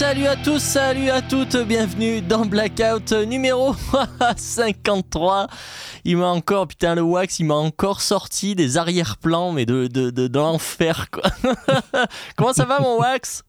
Salut à tous, salut à toutes, bienvenue dans Blackout numéro 53. Il m'a encore, putain, le wax, il m'a encore sorti des arrière-plans, mais de, de, de, l'enfer, quoi. Comment ça va, mon wax?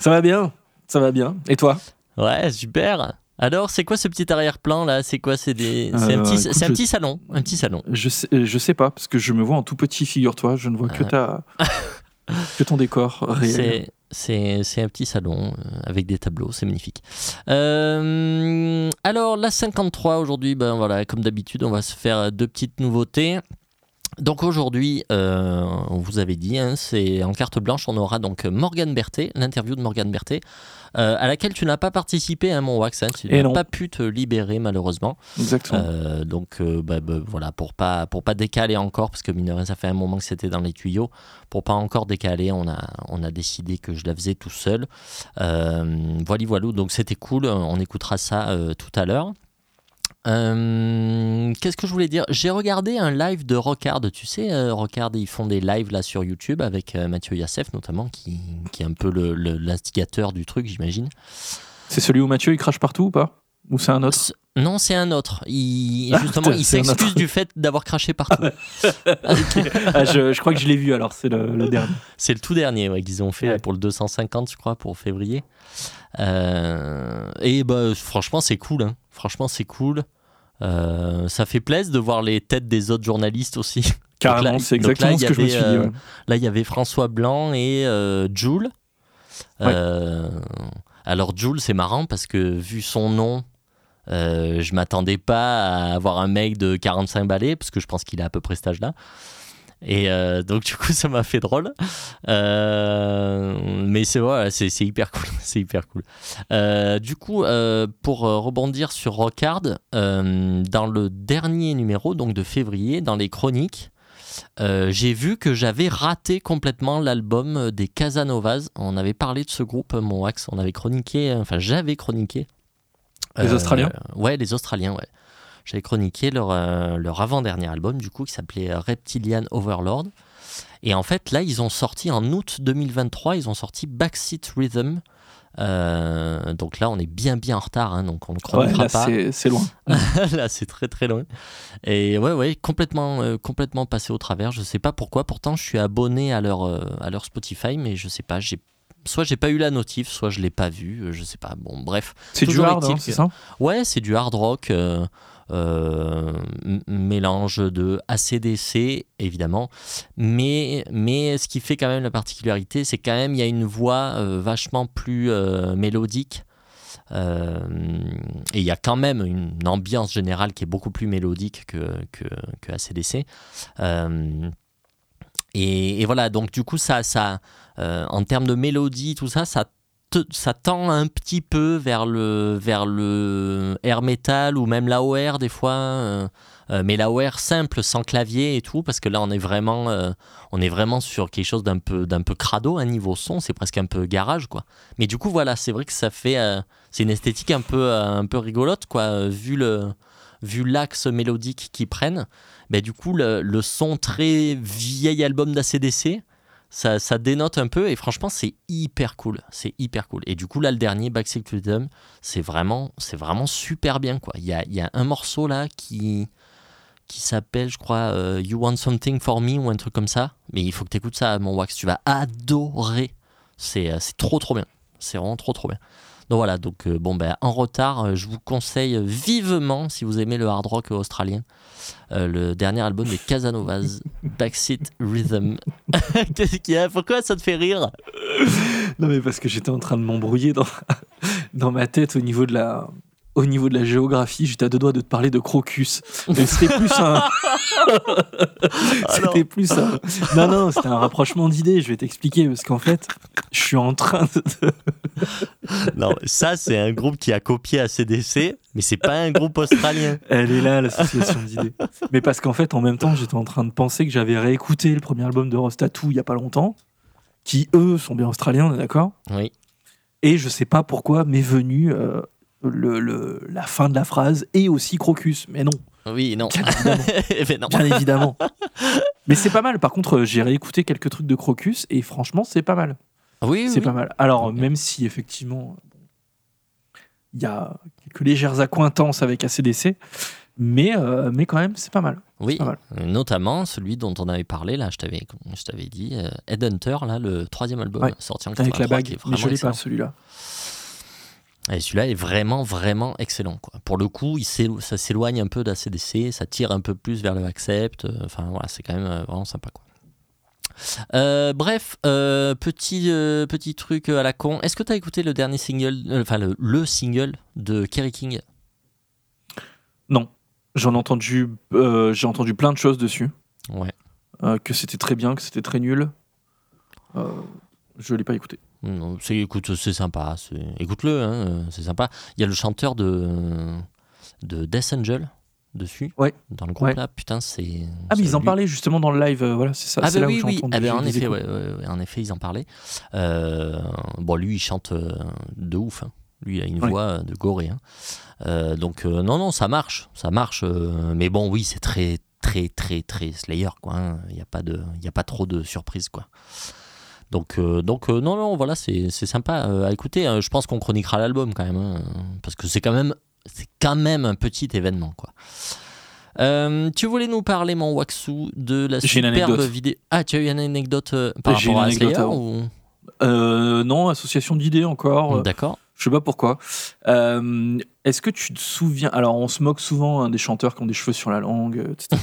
Ça va bien, ça va bien. Et toi? Ouais, super. Alors, c'est quoi ce petit arrière-plan là? C'est quoi? C'est des... un, Euh, petit... écoute, c'est un je- petit salon, un petit salon. je sais, euh, je sais pas, parce que je me vois en tout petit, figure-toi. Je ne vois que ta. que ton décor réel. C'est un petit salon euh, avec des tableaux, c'est magnifique. Euh, alors la 53 aujourd'hui, ben voilà, comme d'habitude, on va se faire deux petites nouveautés. Donc aujourd'hui, euh, on vous avait dit, hein, c'est en carte blanche, on aura donc Morgane Berthet, l'interview de Morgane Berthet, euh, à laquelle tu n'as pas participé, hein, mon wax, hein, tu n'as pas pu te libérer malheureusement. Exactement. Euh, donc bah, bah, voilà, pour pas pour pas décaler encore, parce que mine de rien, ça fait un moment que c'était dans les tuyaux, pour pas encore décaler, on a on a décidé que je la faisais tout seul. Voilà, voilà. Donc c'était cool. On écoutera ça tout à l'heure. Euh, Qu'est-ce que je voulais dire? J'ai regardé un live de Rockard. Tu sais, euh, Rockard, ils font des lives là sur YouTube avec euh, Mathieu Yassef notamment, qui, qui est un peu le- le- l'instigateur du truc, j'imagine. C'est celui où Mathieu il crache partout ou pas? Ou c'est un autre? Non, c'est un autre. Il, Ah, justement, putain, il c'est un s'excuse du fait d'avoir craché partout. ah, je, je crois que je l'ai vu alors, c'est le, le dernier. C'est le tout dernier ouais, qu'ils ont fait Ouais. pour le 250, je crois, pour février. Euh, et bah, franchement, c'est cool. hein. Franchement, c'est cool. Euh, ça fait plaisir de voir les têtes des autres journalistes aussi. Carrément, là- c'est là, exactement y ce que je me suis dit. euh, ouais. Là, il y avait François Blanc et euh, Jules. Ouais. Alors, Jules, c'est marrant parce que vu son nom, je m'attendais pas à avoir un mec de 45 balais parce que je pense qu'il a à peu près cet âge-là. Et euh, donc, du coup, ça m'a fait drôle. Euh, mais c'est voilà, c'est hyper cool. C'est hyper cool. Euh, du coup, pour rebondir sur Rockard, dans le dernier numéro, donc de février, dans les chroniques, j'ai vu que j'avais raté complètement l'album des Casanovas. On avait parlé de ce groupe, mon axe, on avait chroniqué, enfin j'avais chroniqué. Les Australiens Ouais, les Australiens, ouais. J'avais chroniqué leur, euh, leur avant-dernier album, du coup, qui s'appelait Reptilian Overlord. Et en fait, là, ils ont sorti en août 2023, ils ont sorti Backseat Rhythm. Euh, donc là, on est bien, bien en retard, hein, donc on ne Ouais, chroniquera là, pas. c'est c'est loin. Là, c'est très très loin. Et ouais, ouais, complètement, euh, complètement passé au travers. Je sais pas pourquoi. Pourtant, je suis abonné à leur, à leur Spotify, mais je sais pas. J'ai soit j'ai pas eu la notif, soit je l'ai pas vu. Je sais pas. Bon, bref. C'est du hard, hein, c'est ça? Ouais, c'est du hard rock. euh, mélange de ACDC évidemment mais mais ce qui fait quand même la particularité c'est quand même il y a une voix euh, vachement plus euh, mélodique euh, et il y a quand même une ambiance générale qui est beaucoup plus mélodique que, que, ACDC. Euh, et, voilà, donc du coup, ça, ça, euh, en termes de mélodie, tout ça, ça, ça tend un petit peu vers le, vers le air metal ou même l'AOR des fois. euh, euh, mais l'AOR simple, sans clavier et tout, parce que là, on est vraiment, euh, on est vraiment sur quelque chose d'un peu, d'un peu crado, un niveau son, c'est presque un peu garage, quoi. Mais du coup, voilà, c'est vrai que ça fait, euh, c'est une esthétique un peu, un peu rigolote, quoi, vu le, vu l'axe mélodique qu'ils prennent. Ben, du coup, le, le son très vieil album d'ACDC, ça, ça dénote un peu et franchement, c'est hyper cool. C'est hyper cool. Et du coup, là, le dernier, Backseat Rhythm, c'est vraiment, c'est vraiment super bien, quoi. Il y a, y a un morceau là qui, qui s'appelle, je crois, euh, You Want Something For Me ou un truc comme ça. Mais il faut que tu écoutes ça, mon wax. Tu vas adorer. Euh, c'est trop, trop bien. C'est vraiment trop, trop bien. Donc voilà, donc euh, bon, ben, en retard, euh, je vous conseille vivement, si vous aimez le hard rock australien, euh, le dernier album des Casanovas, Backseat Rhythm. Qu'est-ce qu'il y a? Pourquoi ça te fait rire? Non, mais parce que j'étais en train de m'embrouiller dans, dans ma tête au niveau de la. Au niveau de la géographie, j'étais à deux doigts de te parler de crocus. Mais c'était plus un. c'était plus un. Non, non, c'était un rapprochement d'idées. Je vais t'expliquer parce qu'en fait, je suis en train de. Non, ça c'est un groupe qui a copié ACDC, mais c'est pas un groupe australien. Elle est là, l'association d'idées. Mais parce qu'en fait, en même temps, j'étais en train de penser que j'avais réécouté le premier album de Rostatu il y a pas longtemps, qui eux sont bien australiens, on est d'accord? Oui. Et je sais pas pourquoi m'est venu euh, le, le- la fin de la phrase et aussi Crocus. Mais non, Oui, non. bien évidemment. Mais non. bien évidemment. Mais c'est pas mal. Par contre, j'ai réécouté quelques trucs de Crocus et franchement, c'est pas mal. Oui, c'est oui. pas mal. Alors, même si effectivement, il y a quelques légères accointances avec ACDC, mais, euh, mais quand même, c'est pas mal. Oui, pas mal. notamment celui dont on avait parlé, là, je t'avais, je t'avais dit, euh, Headhunter, là, le troisième album Ouais, sorti en Avec la 83, bague, qui est mais je l'ai pas celui-là. Et celui-là est vraiment, vraiment excellent. Quoi. Pour le coup, il ça s'éloigne un peu d'ACDC, ça tire un peu plus vers le Accept. euh, Enfin, voilà, c'est quand même euh, vraiment sympa. Quoi. Euh, bref, euh, petit, euh, petit truc à la con. Est-ce que tu as écouté le dernier single, enfin le, le single de Kerry King? Non, j'en ai entendu, j'ai entendu plein de choses dessus, Ouais. que c'était très bien, que c'était très nul. Je l'ai pas écouté. Non, c'est, écoute, c'est sympa. c'est- Écoute-le, hein, euh, c'est sympa. Il y a le chanteur de, de Death Angel dessus, Ouais. dans le groupe Ouais. là. Putain, c'est. Ah, mais ils en parlaient justement dans le live, euh, voilà, c'est ça. Ah c'est bah là oui, où oui. Ah bah en effet, ouais, en effet, ils en parlaient. Euh, bon, lui, il chante de ouf. hein. Lui, il a une voix de goré. hein. Euh, donc non, non, ça marche, ça marche. mais bon, oui, c'est très, très, très, très Slayer, quoi. hein. Il n'y a pas de, il y a pas trop de surprises, quoi. Donc, euh, donc euh, non, non, voilà, c'est sympa euh, à écouter. hein. Je pense qu'on chroniquera l'album quand même, hein, parce que c'est quand même, c'est quand même un petit événement, quoi. Tu voulais nous parler, mon Waxu, de la superbe vidéo. Ah, tu as eu une anecdote par rapport une à anecdote Slayer ou... Non, association d'idées encore. euh, D'accord. Je sais pas pourquoi. Euh, Est-ce que tu te souviens Alors, on se moque souvent hein, des chanteurs qui ont des cheveux sur la langue, etc.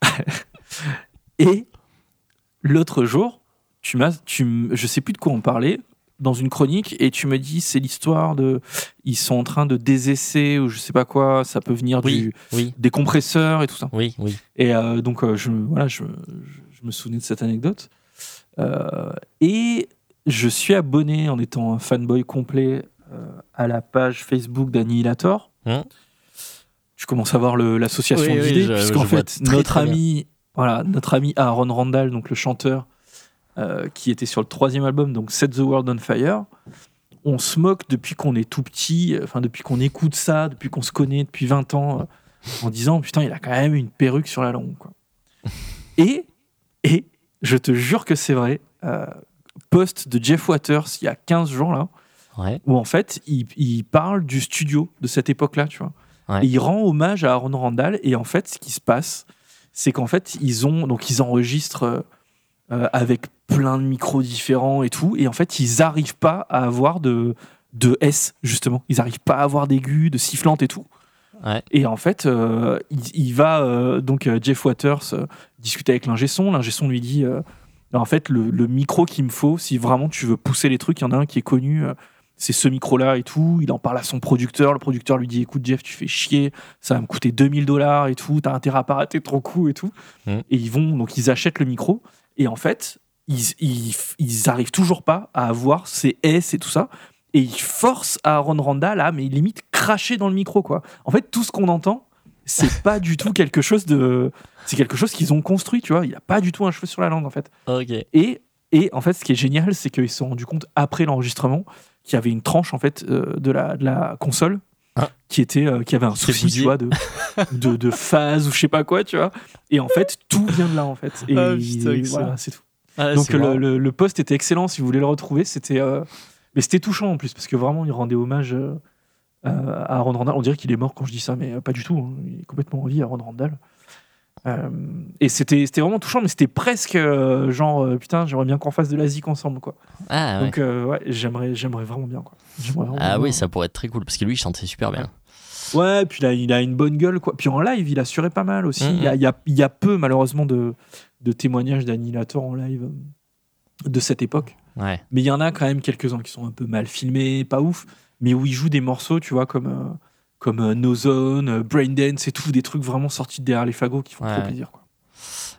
Et l'autre jour, tu m'as, tu, je sais plus de quoi on parlait dans une chronique, et tu me dis c'est l'histoire de, ils sont en train de désesser ou je sais pas quoi. Ça peut venir Oui, du, oui, des compresseurs et tout ça. oui, oui. Et euh, donc, euh, je, voilà, je, je- je me souvenais de cette anecdote. Euh, et je suis abonné en étant un fanboy complet à la page Facebook d'Annihilator. Hum. Tu commences à voir l'association Oui, d'idées, puisqu'en fait, très, notre très bien. ami, voilà, notre ami Aaron Randall, donc le chanteur, euh, qui était sur le troisième album, donc Set the World on Fire, on se moque depuis qu'on est tout petit, euh, enfin depuis qu'on écoute ça, depuis qu'on se connaît depuis 20 ans, euh, en disant putain, il a quand même une perruque sur la langue. Quoi. et, et, je te jure que c'est vrai, post de Jeff Waters il y a 15 jours là, Ouais. où en fait il, il parle du studio de cette époque-là, tu vois. Ouais. Et il rend hommage à Aaron Randall. Et en fait, ce qui se passe, c'est qu'en fait, ils ont donc ils enregistrent euh, avec plein de micros différents et tout. Et en fait, ils n'arrivent pas à avoir de de S justement. Ils n'arrivent pas à avoir d'aigus, de sifflantes et tout. Ouais. Et en fait, euh, il, il va euh, donc Jeff Waters discuter avec l'ingé son. L'ingé son lui dit en fait le, le micro qu'il me faut, si vraiment tu veux pousser les trucs, il y en a un qui est connu. c'est ce micro-là et tout. Il en parle à son producteur. Le producteur lui dit Écoute, Jeff, tu fais chier. Ça va me coûter 2000 dollars et tout. T'as intérêt à pas rater trop coup et tout. Mhm. Et ils vont, donc ils achètent le micro. Et en fait, ils, ils, ils arrivent toujours pas à avoir ces S et tout ça. Et ils forcent Aaron Randall à, mais limite, cracher dans le micro, quoi. En fait, tout ce qu'on entend, c'est pas du tout quelque chose de. C'est quelque chose qu'ils ont construit, tu vois. Il a pas du tout un cheveu sur la langue, en fait. Ok. Et, et en fait, ce qui est génial, c'est qu'ils se sont rendus compte après l'enregistrement qu'il y avait une tranche en fait euh, de, la, de la console. Qui était euh, qui avait un souci, bousillé. tu vois, de, de, de phase ou je sais pas quoi, tu vois. Et en fait, tout vient de là en fait. Et Ah, excellent. voilà, c'est tout. Ah, Donc le, le, le post était excellent. Si vous voulez le retrouver, c'était euh, mais c'était touchant en plus parce que vraiment il rendait hommage euh, à Aaron Randall. On dirait qu'il est mort quand je dis ça, mais pas du tout. hein. Il est complètement en vie, Aaron Randall. Euh, et c'était c'était vraiment touchant, mais c'était presque euh, genre euh, putain, j'aimerais bien qu'on fasse de la zik ensemble quoi. Ah, ouais. Donc ouais, j'aimerais j'aimerais vraiment bien quoi. Vraiment ah bien. oui, ça pourrait être très cool parce que lui, il chantait super bien. Ouais, puis là, il a une bonne gueule quoi. Puis en live, il assurait pas mal aussi. Mhm. Il y, a, il y a- il y a peu malheureusement de, de témoignages d'Annihilator en live de cette époque. Ouais. Mais il y en a quand même quelques-uns qui sont un peu mal filmés, pas ouf, mais où il joue des morceaux, tu vois, comme, comme euh, No Zone, euh, Braindance et tout, des trucs vraiment sortis de derrière les fagots qui font Ouais. trop plaisir. Quoi.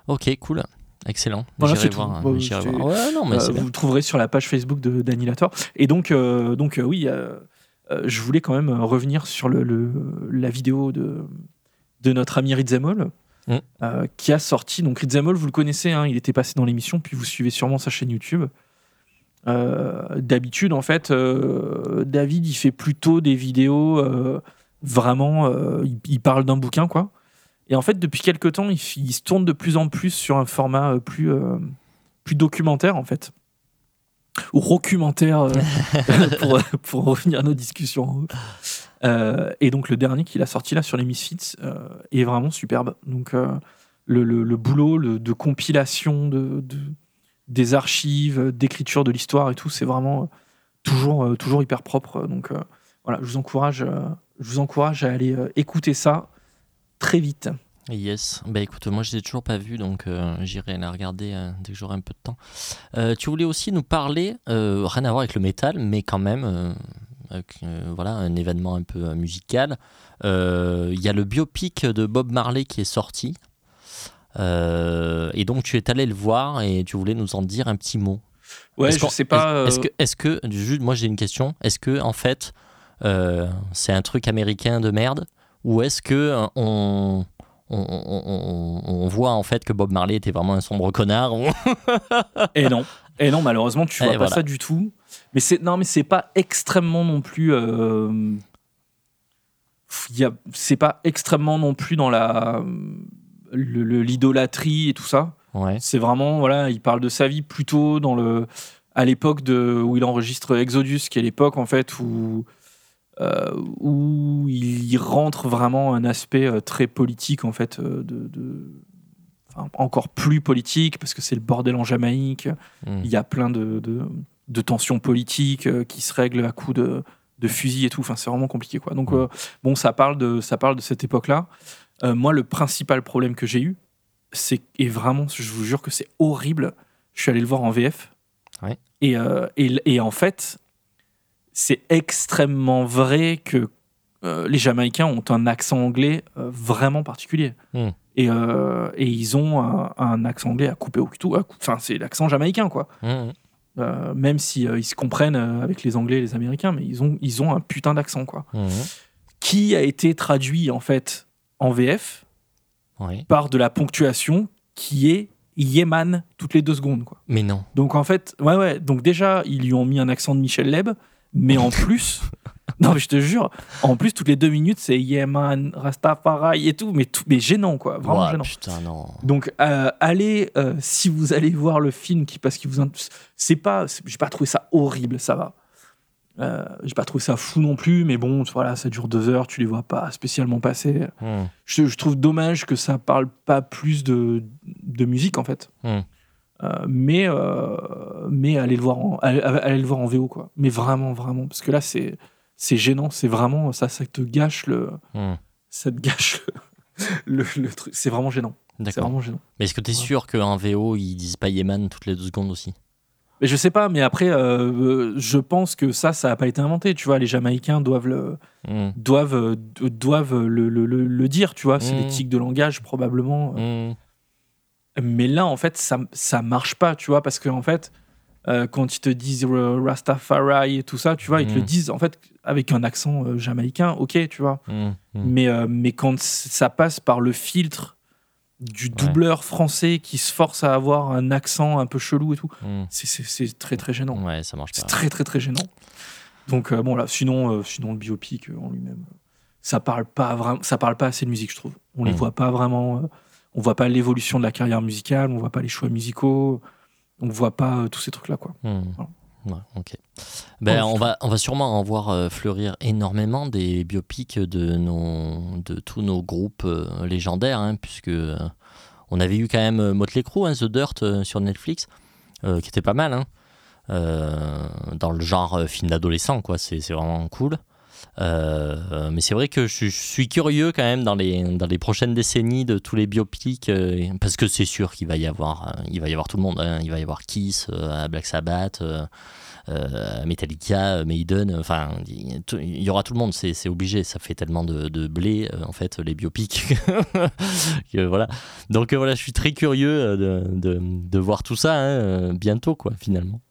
Ok, cool. Excellent. Voilà, J'irai c'est voir. tout. Bon, j'irai c'était- voir. Ouais, non, mais Euh, vous le trouverez sur la page Facebook de- d'Annihilator. Et donc, euh, donc euh, oui, je voulais quand même revenir sur le, le- la vidéo de, de notre ami Ritzemol. Mm. qui a sorti, donc Ritzemol, vous le connaissez, hein, il était passé dans l'émission, puis vous suivez sûrement sa chaîne YouTube. D'habitude, en fait, David, il fait plutôt des vidéos vraiment, euh, il, parle d'un bouquin, quoi. Et en fait, depuis quelques temps, il, se tourne de plus en plus sur un format euh, plus, euh, plus documentaire, en fait. ou documentaire euh, pour, revenir à nos discussions. Et donc le dernier qu'il a sorti là sur les Misfits est vraiment superbe. Donc le, boulot de compilation de, de- des archives, d'écriture de l'histoire et tout, c'est vraiment toujours, toujours hyper propre. Donc voilà, je vous encourage, je vous encourage à aller euh, écouter ça très vite. Yes, bah écoute, moi je l'ai toujours pas vu, donc euh, j'irai la regarder euh, dès que j'aurai un peu de temps. Euh, tu voulais aussi nous parler, rien à voir avec le métal, mais quand même, avec, voilà, un événement un peu musical. Il y a le biopic de Bob Marley qui est sorti, et donc tu es allé le voir et tu voulais nous en dire un petit mot. Ouais, je sais pas. Est-ce que, est-ce que, juste, moi j'ai une question, est-ce que en fait c'est un truc américain de merde? Ou est-ce que euh, on, on, on- on- on voit en fait que Bob Marley était vraiment un sombre connard Et non. Et non, malheureusement, tu Et vois pas voilà. ça du tout. Mais c'est non, mais c'est pas extrêmement non plus. euh, C'est pas extrêmement non plus dans la l'idolâtrie et tout ça. Ouais. C'est vraiment voilà, il parle de sa vie plutôt dans le à l'époque de où il enregistre Exodus, qui est l'époque en fait où euh, où il y rentre vraiment un aspect euh, très politique en fait euh, de, de- enfin, encore plus politique parce que c'est le bordel en Jamaïque. Mm. Il y a plein de, de, de tensions politiques euh, qui se règlent à coups de, de fusil et tout. Enfin, c'est vraiment compliqué quoi. Donc euh, bon, ça parle de ça parle de cette époque-là. Euh, moi, le principal problème que j'ai eu, c'est et vraiment, je vous jure que c'est horrible. Je suis allé le voir en VF. Ouais. Et, euh, et, et en fait, c'est extrêmement vrai que euh, les Jamaïcains ont un accent anglais euh, vraiment particulier. Mm. Et, euh, et ils ont un, un accent anglais à couper au couteau. Enfin, c'est l'accent jamaïcain, quoi. Mm. Euh, même si ils se comprennent avec les Anglais et les Américains, mais ils ont, ils ont un putain d'accent, quoi. Qui a été traduit, en fait, en VF par de la ponctuation qui est Yéman toutes les deux secondes, quoi. Mais non. Donc en fait, ouais, ouais. Donc déjà, ils lui ont mis un accent de Michel Leb, mais en plus, non, mais je te jure, en plus, toutes les deux minutes, c'est Yeman, Rastafari et tout, mais, tout, mais gênant, quoi. Vraiment Ouah, gênant. putain, non. Donc, euh, allez, euh, si vous allez voir le film, qui, parce qu'il vous. C'est pas. J'ai pas trouvé ça horrible, ça va. Euh, j'ai pas trouvé ça fou non plus, mais bon, voilà, ça dure deux heures, tu les vois pas spécialement passer. Mm. Je, je trouve dommage que ça parle pas plus de, de musique, en fait. Mm. Euh, mais, euh, mais allez le voir en, allez, allez le voir en VO, quoi. Mais vraiment, vraiment, parce que là, c'est, c'est gênant, c'est vraiment, ça, ça te gâche le, Mm. ça te gâche le, le- le truc. C'est vraiment gênant. C'est vraiment gênant. Mais est-ce que tu es Ouais. sûr qu'en VO ils disent pas Yeman toutes les deux secondes aussi? Mais je sais pas, mais après, euh, je pense que ça, ça n'a pas été inventé. Tu vois, les Jamaïcains doivent le, Mm. doivent, doivent le, le- le- le dire. Tu vois, c'est Mm. des tics de langage probablement. Mm. Mais là, en fait, ça, ça marche pas. Tu vois, parce que en fait, euh, quand ils te disent euh, Rastafari et tout ça, tu vois, ils te le Mm. disent en fait avec un accent euh, jamaïcain. Ok, tu vois. Mm. Mm. Mais, euh, mais quand ça passe par le filtre du doubleur français qui se force à avoir un accent un peu chelou et tout, Mm. c'est- c'est c'est très très gênant. Ouais, ça marche C'est pas. très très très gênant. Donc bon là, sinon sinon le biopic en lui-même, ça parle pas vraiment, ça parle pas assez de musique, je trouve. On les voit pas vraiment, on voit pas l'évolution de la carrière musicale, on voit pas les choix musicaux, on voit pas euh, tous ces trucs là quoi. Hmm. Voilà. Ouais, ok. Ben, on, va, on va sûrement en voir euh, fleurir énormément des biopics de, nos, de tous nos groupes euh, légendaires, hein, puisque on avait eu quand même Motley Crue, hein, The Dirt sur Netflix, euh, qui était pas mal, hein, euh, dans le genre film d'adolescent, quoi. C'est c'est vraiment cool. Euh, mais c'est vrai que je, suis- curieux quand même dans les, dans les prochaines décennies de tous les biopics, euh, parce que c'est sûr qu'il va y avoir, euh, il va y avoir tout le monde. hein. Il va y avoir Kiss, Black Sabbath, Metallica, Maiden, enfin, il y aura tout le monde, c'est obligé. Ça fait tellement de, de blé, en fait, les biopics. voilà. Donc voilà, je suis très curieux de, de, voir tout ça hein, bientôt, quoi, finalement.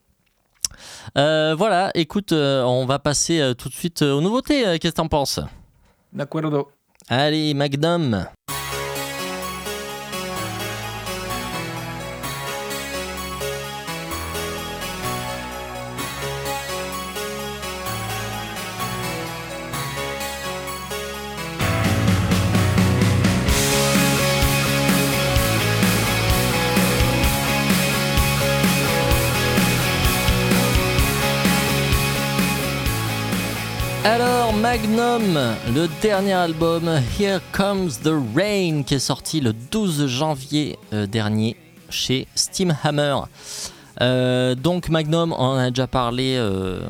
Euh, voilà, écoute, euh, on va passer euh, tout de suite aux nouveautés. Qu'est-ce que t'en penses? D'accordo. Allez, Magnum Magnum, le dernier album Here Comes the Rain qui est sorti le 12 janvier euh, dernier chez Steamhammer. Euh, donc Magnum, on en a déjà parlé euh,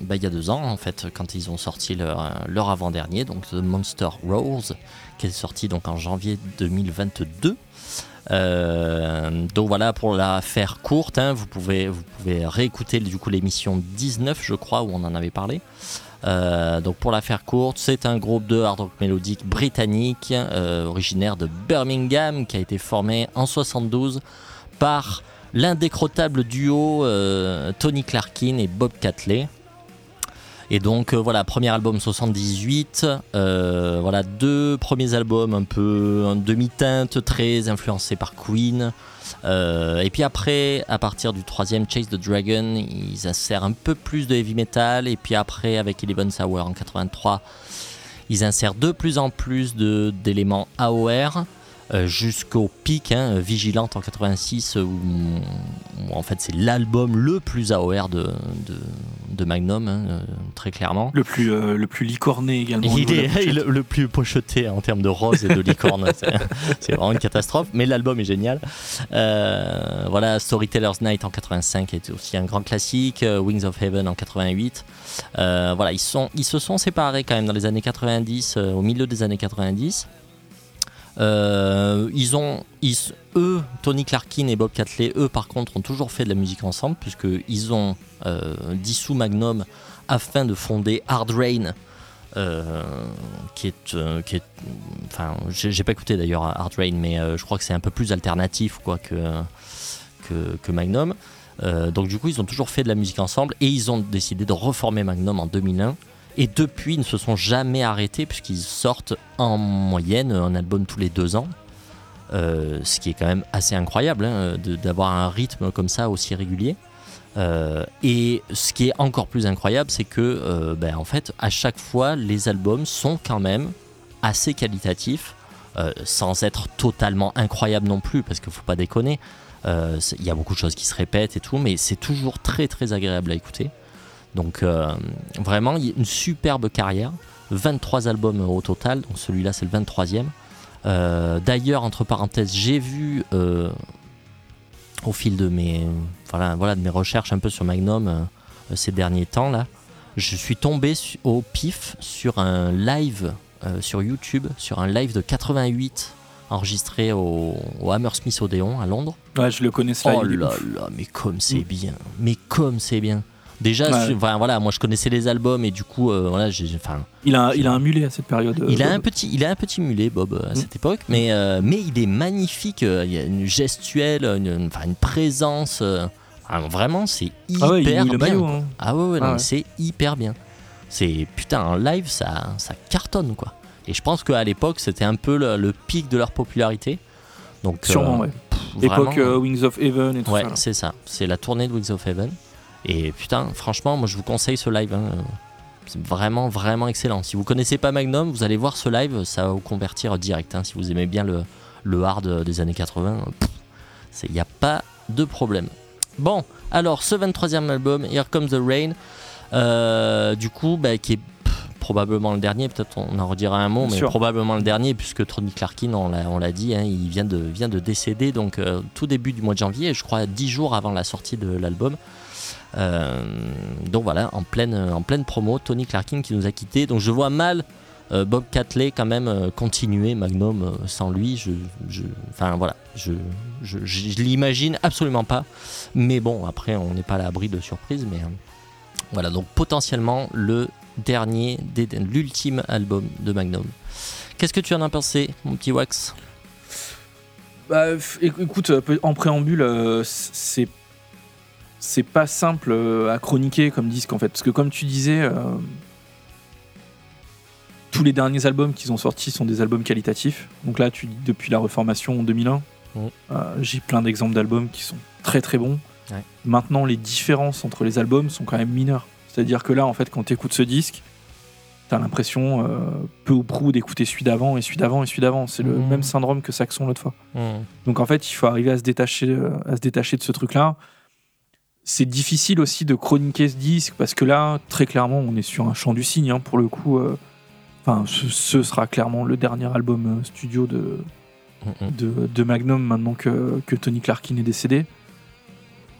bah, il y a deux ans en fait quand ils ont sorti leur, leur avant-dernier, donc The Monster Rose, qui est sorti donc en janvier 2022. Euh, donc voilà, pour la faire courte, hein, vous, pouvez, vous pouvez réécouter du coup l'émission 19, je crois, où on en avait parlé. Euh, donc pour la faire courte, c'est un groupe de hard rock mélodique britannique, euh, originaire de Birmingham, qui a été formé en 72 par l'indécrottable duo Tony Clarkin et Bob Catley. Et donc euh, voilà, premier album 78, euh, voilà deux premiers albums un peu en demi-teinte, très influencés par Queen. Euh, et puis après, à partir du troisième Chase the Dragon, ils insèrent un peu plus de heavy metal. Et puis après, avec Eleven Sour en 83, ils insèrent de plus en plus d'éléments AOR. Euh, jusqu'au pic, hein, Vigilante en 86, où, en fait c'est l'album le plus AOR de, de, Magnum, hein, euh, très clairement. Le plus, euh, le plus licorné également. Il est le, plus pocheté en termes de rose et de licorne, c'est vraiment une catastrophe, mais l'album est génial. voilà, Storyteller's Night en 85 est aussi un grand classique, Wings of Heaven en 88. voilà, ils, sont, ils se sont séparés quand même dans les années 90, au milieu des années 90. Euh, ils ont, eux, Tony Clarkin et Bob Catley, eux par contre, ont toujours fait de la musique ensemble, puisqu'ils ont euh, dissous Magnum afin de fonder Hard Rain, euh, qui est, enfin, j'ai pas écouté d'ailleurs Hard Rain, mais je crois que c'est un peu plus alternatif quoi que, que Magnum. donc du coup, ils ont toujours fait de la musique ensemble et ils ont décidé de reformer Magnum en 2001 et depuis, ils ne se sont jamais arrêtés puisqu'ils sortent en moyenne un album tous les deux ans. Euh, ce qui est quand même assez incroyable hein, d'avoir un rythme comme ça aussi régulier. Euh, et ce qui est encore plus incroyable, c'est que euh, ben, en fait, à chaque fois, les albums sont quand même assez qualitatifs, sans être totalement incroyables non plus, parce qu'il ne faut pas déconner. Il y a beaucoup de choses qui se répètent et tout, mais c'est toujours très très agréable à écouter. Donc euh, vraiment, il y a une superbe carrière. 23 albums au total, donc celui-là c'est le 23e. Euh, d'ailleurs, entre parenthèses, j'ai vu euh, au fil de mes, voilà, voilà, de mes recherches un peu sur Magnum ces derniers temps, là, je suis tombé au pif sur un live sur YouTube, sur un live de 88 enregistré au, Hammersmith Odeon à Londres. Ouais, je le connais ça. Oh là là, mais comme c'est mm. bien, mais comme c'est bien. Déjà, voilà, moi je connaissais les albums et du coup, euh, voilà, j'ai, enfin. Il a, il a un mulet à cette période. Il a un petit, il a un petit mulet, Bob, à mm. cette époque, mais, euh, mais il est magnifique. Euh, il y a une gestuelle, une, une présence. vraiment, c'est hyper ah bien. Hein. Ah ouais, ouais, ah c'est hyper bien. C'est putain, en live, ça, ça cartonne quoi. Et je pense qu'à l'époque, c'était un peu le, pic de leur popularité. Donc, Sûrement, ouais. Époque Wings of Heaven et tout ouais, ça. Ouais, c'est ça. C'est la tournée de Wings of Heaven. Et putain, franchement, moi je vous conseille ce live. Hein. C'est vraiment, vraiment excellent. Si vous connaissez pas Magnum, vous allez voir ce live, ça va vous convertir direct. Hein. Si vous aimez bien le, le hard des années 80, il n'y a pas de problème. Bon, alors ce 23e album, Here Comes the Rain, euh, du coup, bah, qui est probablement le dernier, peut-être on en redira un mot, mais probablement le dernier, puisque Tony Clarkin, on l'a dit, hein, il vient de, vient de décéder, donc euh, tout début du mois de janvier, je crois 10 jours avant la sortie de l'album. Euh, donc voilà, en pleine, en pleine promo, Tony Clarkin qui nous a quittés. Donc je vois mal euh, Bob Catley quand même euh, continuer Magnum sans lui. Je, je, enfin voilà, je, je, je l'imagine absolument pas. Mais bon, après on n'est pas à l'abri de surprises. Mais voilà, donc potentiellement le dernier, l'ultime album de Magnum. Qu'est-ce que tu en as pensé, mon petit Wax? Bah, écoute, en préambule, c'est c'est pas simple euh, à chroniquer comme disque en fait. Parce que comme tu disais, euh, tous les derniers albums qu'ils ont sortis sont des albums qualitatifs. Donc là, tu dis depuis la reformation en 2001, euh, j'ai plein d'exemples d'albums qui sont très très bons. Maintenant, les différences entre les albums sont quand même mineures. C'est-à-dire que là, en fait, quand tu écoutes ce disque, t'as l'impression peu ou prou d'écouter celui d'avant et celui d'avant et celui d'avant. C'est le mmh. même syndrome que Saxon l'autre fois. Mmh. Donc en fait, il faut arriver à se détacher, à se détacher de ce truc-là c'est difficile aussi de chroniquer ce disque parce que là, très clairement, on est sur un chant du cygne hein, pour le coup. euh, Enfin, ce, sera clairement le dernier album euh, studio de, Mm, mm. de, de Magnum maintenant que, que Tony Clarkin est décédé.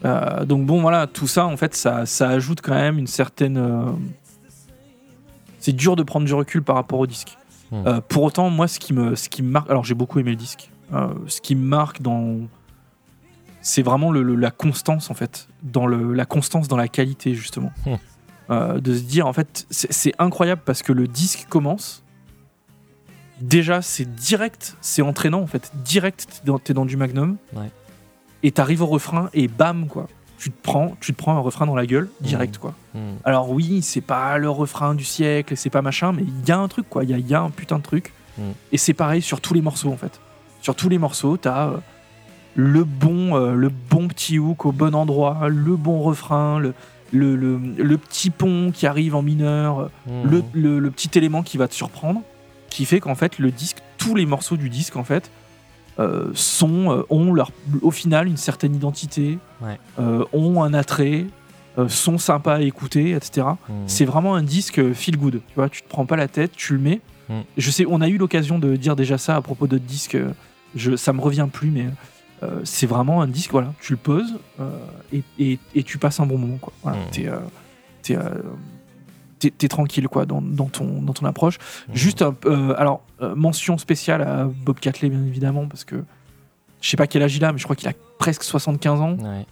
Euh, donc bon, voilà, tout ça, en fait, ça, ça ajoute quand même une certaine... euh, C'est dur de prendre du recul par rapport au disque. Euh, pour autant, moi, ce qui me, ce qui me marque... Alors, j'ai beaucoup aimé le disque. Ce qui me marque dans... C'est vraiment le- le- la constance, en fait. Dans le, la constance dans la qualité, justement. Hmm. Euh, de se dire, en fait, c'est incroyable parce que le disque commence déjà c'est direct, c'est entraînant en fait. Direct, t'es dans, dans du Magnum. Ouais. Et t'arrives au refrain et bam quoi. Tu te prends, tu te prends un refrain dans la gueule direct quoi. Mm. Alors oui, c'est pas le refrain du siècle, c'est pas machin, mais il y a un truc quoi. Il y a, il y a un putain de truc. Et c'est pareil sur tous les morceaux en fait. Sur tous les morceaux, t'as euh, le bon, euh, le bon petit hook au bon endroit, le bon refrain, le, le, le- le petit pont qui arrive en mineur, euh, Mm. le, le- petit élément qui va te surprendre, qui fait qu'en fait le disque, tous les morceaux du disque en fait, euh, sont, euh, ont leur, au final une certaine identité, Ouais. euh, ont un attrait, sont sympas à écouter, etc. Mm. C'est vraiment un disque feel good. Tu vois, tu te prends pas la tête, tu le mets. Mm. Je sais, on a eu l'occasion de dire déjà ça à propos d'autres disques. Je, ça me revient plus, mais euh, c'est vraiment un disque. Voilà, tu le poses euh, et, et- et tu passes un bon moment. Quoi. Voilà, Mm. t'es, euh, t'es, t'es- t'es tranquille quoi dans, dans ton dans ton approche. Mm. Juste, un alors mention spéciale à Bob Catley bien évidemment parce que je sais pas quel âge il a, mais je crois qu'il a presque 75 ans. Ouais.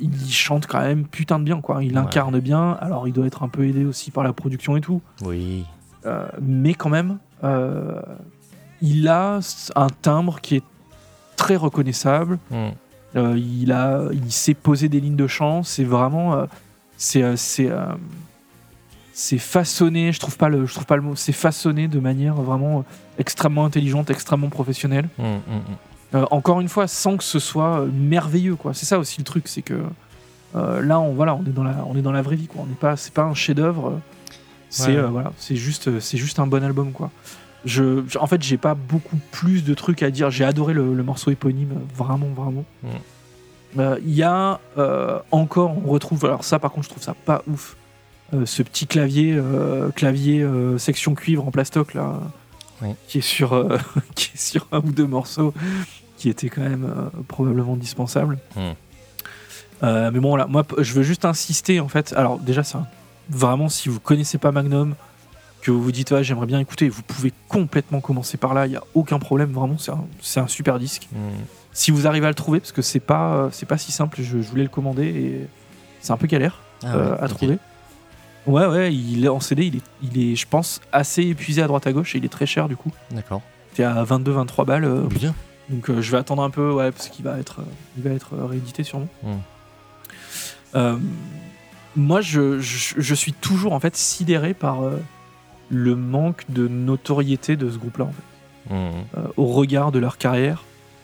Il chante quand même putain de bien quoi. Il Ouais. incarne bien. Alors il doit être un peu aidé aussi par la production et tout, Oui. Mais quand même, il a un timbre qui est très reconnaissable. Mm. Euh, il a, il sait poser des lignes de chant. C'est vraiment, euh, c'est, euh, c'est, c'est façonné. Je trouve pas le, je trouve pas le mot. C'est façonné de manière vraiment extrêmement intelligente, extrêmement professionnelle. Mm, mm, mm. Euh, encore une fois, sans que ce soit merveilleux, quoi. C'est ça aussi le truc, c'est que là, on voilà, on est dans la, on est dans la vraie vie, quoi. On n'est pas, c'est pas un chef-d'œuvre. C'est Ouais. voilà, c'est juste, c'est juste un bon album, quoi. Je, je- en fait, j'ai pas beaucoup plus de trucs à dire. J'ai adoré le, le morceau éponyme, vraiment, vraiment. Mm. Euh, Il y a euh, encore, on retrouve. Alors ça, par contre, je trouve ça pas ouf. Euh, ce petit clavier, clavier section cuivre en plastoc là, qui est sur, qui est sur un ou deux morceaux, qui était quand même probablement dispensable. Mm. Euh, mais bon, voilà, moi, je veux juste insister en fait. Alors déjà, ça, vraiment, si vous connaissez pas Magnum, que vous vous dites, ouais, j'aimerais bien écouter, vous pouvez complètement commencer par là. Il y a aucun problème, vraiment, c'est un, un super disque. Mm. Si vous arrivez à le trouver, parce que c'est pas, euh, c'est pas si simple. Je, je voulais le commander et c'est un peu galère Ah euh, ouais, à trouver. Ouais, ouais, il est en CD, il est, il est, je pense, assez épuisé à droite à gauche et il est très cher du coup. D'accord. T'es à 22-23 balles, euh, Bien. donc euh, je vais attendre un peu, ouais, parce qu'il va être, il va être réédité sûrement. Mm. Moi, je, je, je suis toujours en fait sidéré par le manque de notoriété de ce groupe-là, en fait, Mm. euh, au regard de leur carrière,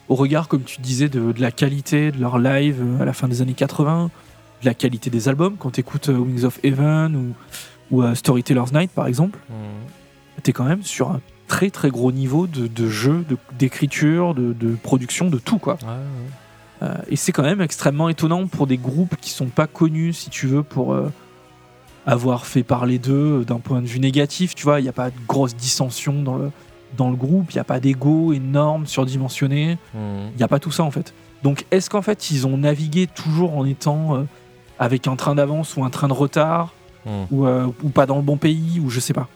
au regard, comme tu disais, de, de la qualité de leur live euh, à la fin des années 80, de la qualité des albums. Quand tu écoutes Wings of Heaven ou, ou euh, Storyteller's Night, par exemple, Mm. t'es quand même sur un très très gros niveau de, de jeu, de- d'écriture, de, de production, de tout quoi. Ouais, ouais. Euh, et c'est quand même extrêmement étonnant pour des groupes qui sont pas connus, si tu veux, pour euh, avoir fait parler d'eux d'un point de vue négatif. Tu vois, il n'y a pas de grosse dissension dans le, dans le groupe, il n'y a pas d'ego énorme, surdimensionné. Mm. Il n'y a pas tout ça en fait. Donc est-ce qu'en fait ils ont navigué toujours en étant euh, avec un train d'avance ou un train de retard Mm. ou, euh, ou pas dans le bon pays ou je sais pas.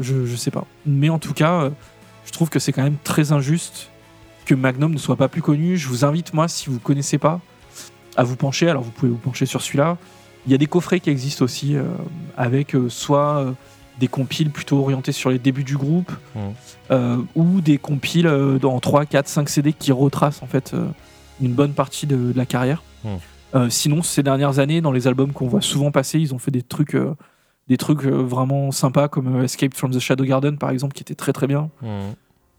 Je, je sais pas. Mais en tout cas, euh, je trouve que c'est quand même très injuste que Magnum ne soit pas plus connu. Je vous invite moi, si vous connaissez pas, à vous pencher. Alors vous pouvez vous pencher sur celui-là. Il y a des coffrets qui existent aussi euh, avec euh, soit euh, des compiles plutôt orientés sur les débuts du groupe Mm. euh, ou des compiles dans 3, 4, 5 CD qui retracent en fait une bonne partie de, de la carrière. Mm. Euh, sinon, ces dernières années, dans les albums qu'on voit souvent passer, ils ont fait des trucs, des trucs vraiment sympas comme Escape from the Shadow Garden par exemple, qui était très très bien. Mm.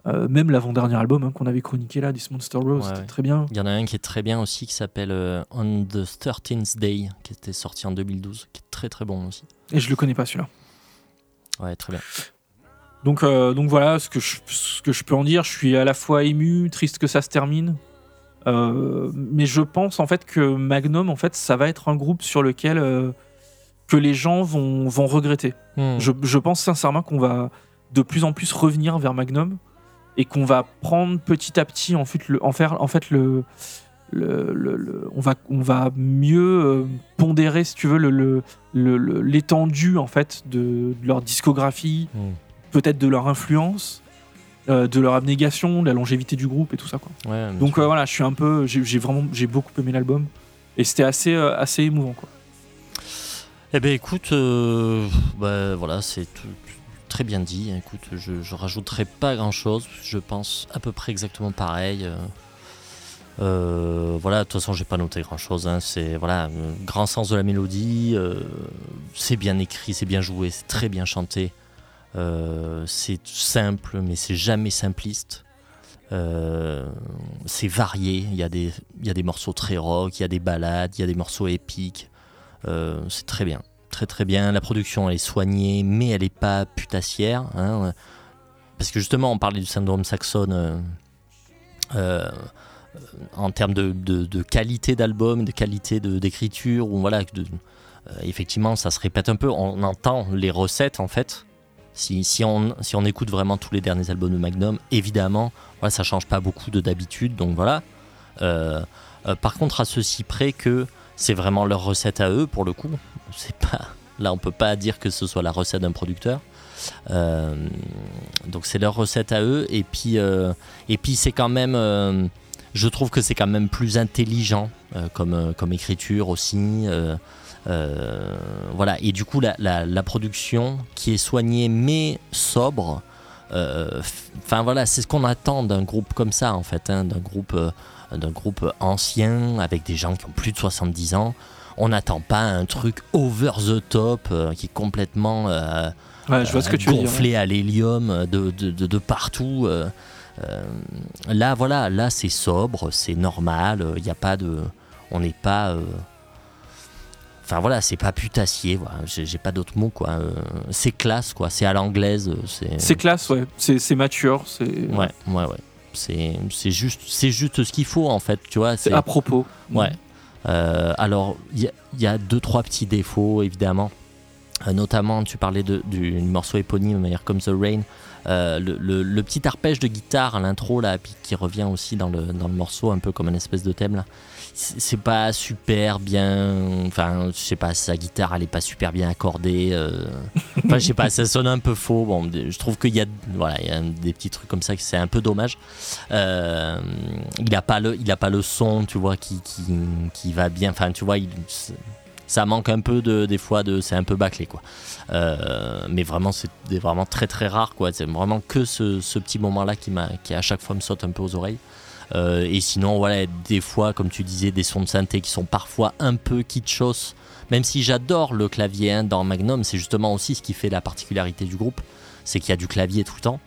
Euh, même l'avant-dernier album hein, qu'on avait chroniqué là, This Monster Rose, Ouais, c'était ouais. très bien. Il y en a un qui est très bien aussi qui s'appelle euh, On the 13th Day, qui était sorti en 2012, qui est très très bon aussi. Et je le connais pas celui-là. Ouais, très bien. Donc, euh, donc voilà ce que, je, ce que je peux en dire. Je suis à la fois ému, triste que ça se termine. Mais je pense en fait que Magnum, en fait, ça va être un groupe sur lequel que les gens vont, vont regretter. Hmm. Je, je pense sincèrement qu'on va de plus en plus revenir vers Magnum et qu'on va prendre petit à petit en fait le, en faire, en fait le, le, le- le- on va on va mieux euh, pondérer si tu veux le- l'étendue en fait de, de leur discographie, Hmm. peut-être de leur influence, euh, de leur abnégation, de la longévité du groupe et tout ça quoi. Ouais, bien Donc euh, voilà, je suis un peu, j'ai vraiment, j'ai beaucoup aimé l'album et c'était assez euh, assez émouvant quoi. Eh ben écoute, bah, voilà, c'est tout- très bien dit. Écoute, je, je rajouterai pas grand chose. Je pense à peu près exactement pareil. euh. Euh, voilà, de toute façon, j'ai pas noté grand chose. C'est voilà, euh, grand sens de la mélodie. c'est bien écrit, c'est bien joué, c'est très bien chanté. C'est simple, mais c'est jamais simpliste. C'est varié. Il y, a des, il y a des morceaux très rock, il y a des ballades, il y a des morceaux épiques. C'est très bien, très très bien. La production elle est soignée, mais elle n'est pas putassière. hein. Parce que justement, on parlait du syndrome saxon euh, euh, en termes de, de- qualité d'album, de qualité d'écriture, ou voilà, euh, effectivement, ça se répète un peu. On entend les recettes en fait. Si, si on, si on écoute vraiment tous les derniers albums de Magnum, évidemment, voilà, ça change pas beaucoup de d'habitude. Donc voilà. Par contre, à ceci près que c'est vraiment leur recette à eux pour le coup. C'est pas là, on peut pas dire que ce soit la recette d'un producteur. Euh, donc c'est leur recette à eux et puis euh, et puis c'est quand même, euh, je trouve que c'est quand même plus intelligent comme comme écriture aussi. voilà et du coup la, la, production qui est soignée mais sobre. Enfin voilà, c'est ce qu'on attend d'un groupe comme ça en fait, hein, d'un groupe d'un groupe ancien avec des gens qui ont plus de 70 ans. On n'attend pas un truc over the top euh, qui est complètement euh, Ouais, je vois ce que tu veux dire. gonflé à l'hélium euh, de, de, de- de partout. là, voilà, là c'est sobre, c'est normal. Il n'y a pas de, on n'est pas. Enfin voilà, c'est pas putassier. Voilà, j'ai pas d'autres mots quoi. euh, c'est classe quoi. C'est à l'anglaise. C'est. Classe, ouais. C'est c'est mature, c'est Ouais, ouais, ouais. C'est c'est juste, c'est juste ce qu'il faut en fait, tu vois. c'est à propos. Ouais. Euh, alors, il y, a- il y a deux, trois petits défauts, évidemment. Euh, notamment, tu parlais de, du morceau éponyme, Here Comes the Rain. Euh, le, le- le petit arpège de guitare à l'intro, là, qui revient aussi dans le, dans le morceau, un peu comme une espèce de thème, là. C'est pas super bien. Enfin, je sais pas, sa guitare, elle est pas super bien accordée. euh. Enfin, je sais pas, ça sonne un peu faux. Bon, je trouve qu'il y a, voilà, il y a des petits trucs comme ça, que c'est un peu dommage. Euh, il a pas le, il a pas le son, tu vois, qui, qui, qui va bien. Enfin, tu vois, il, ça manque un peu de, des fois de, c'est un peu bâclé, quoi. Euh, mais vraiment, c'est vraiment très très rare, quoi. C'est vraiment que ce, ce petit moment-là qui m'a, qui à chaque fois me saute un peu aux oreilles. Euh, et sinon, voilà, des fois, comme tu disais, des sons de synthé qui sont parfois un peu kitschos. Même si j'adore le clavier hein, dans Magnum, c'est justement aussi ce qui fait la particularité du groupe, c'est qu'il y a du clavier tout le temps.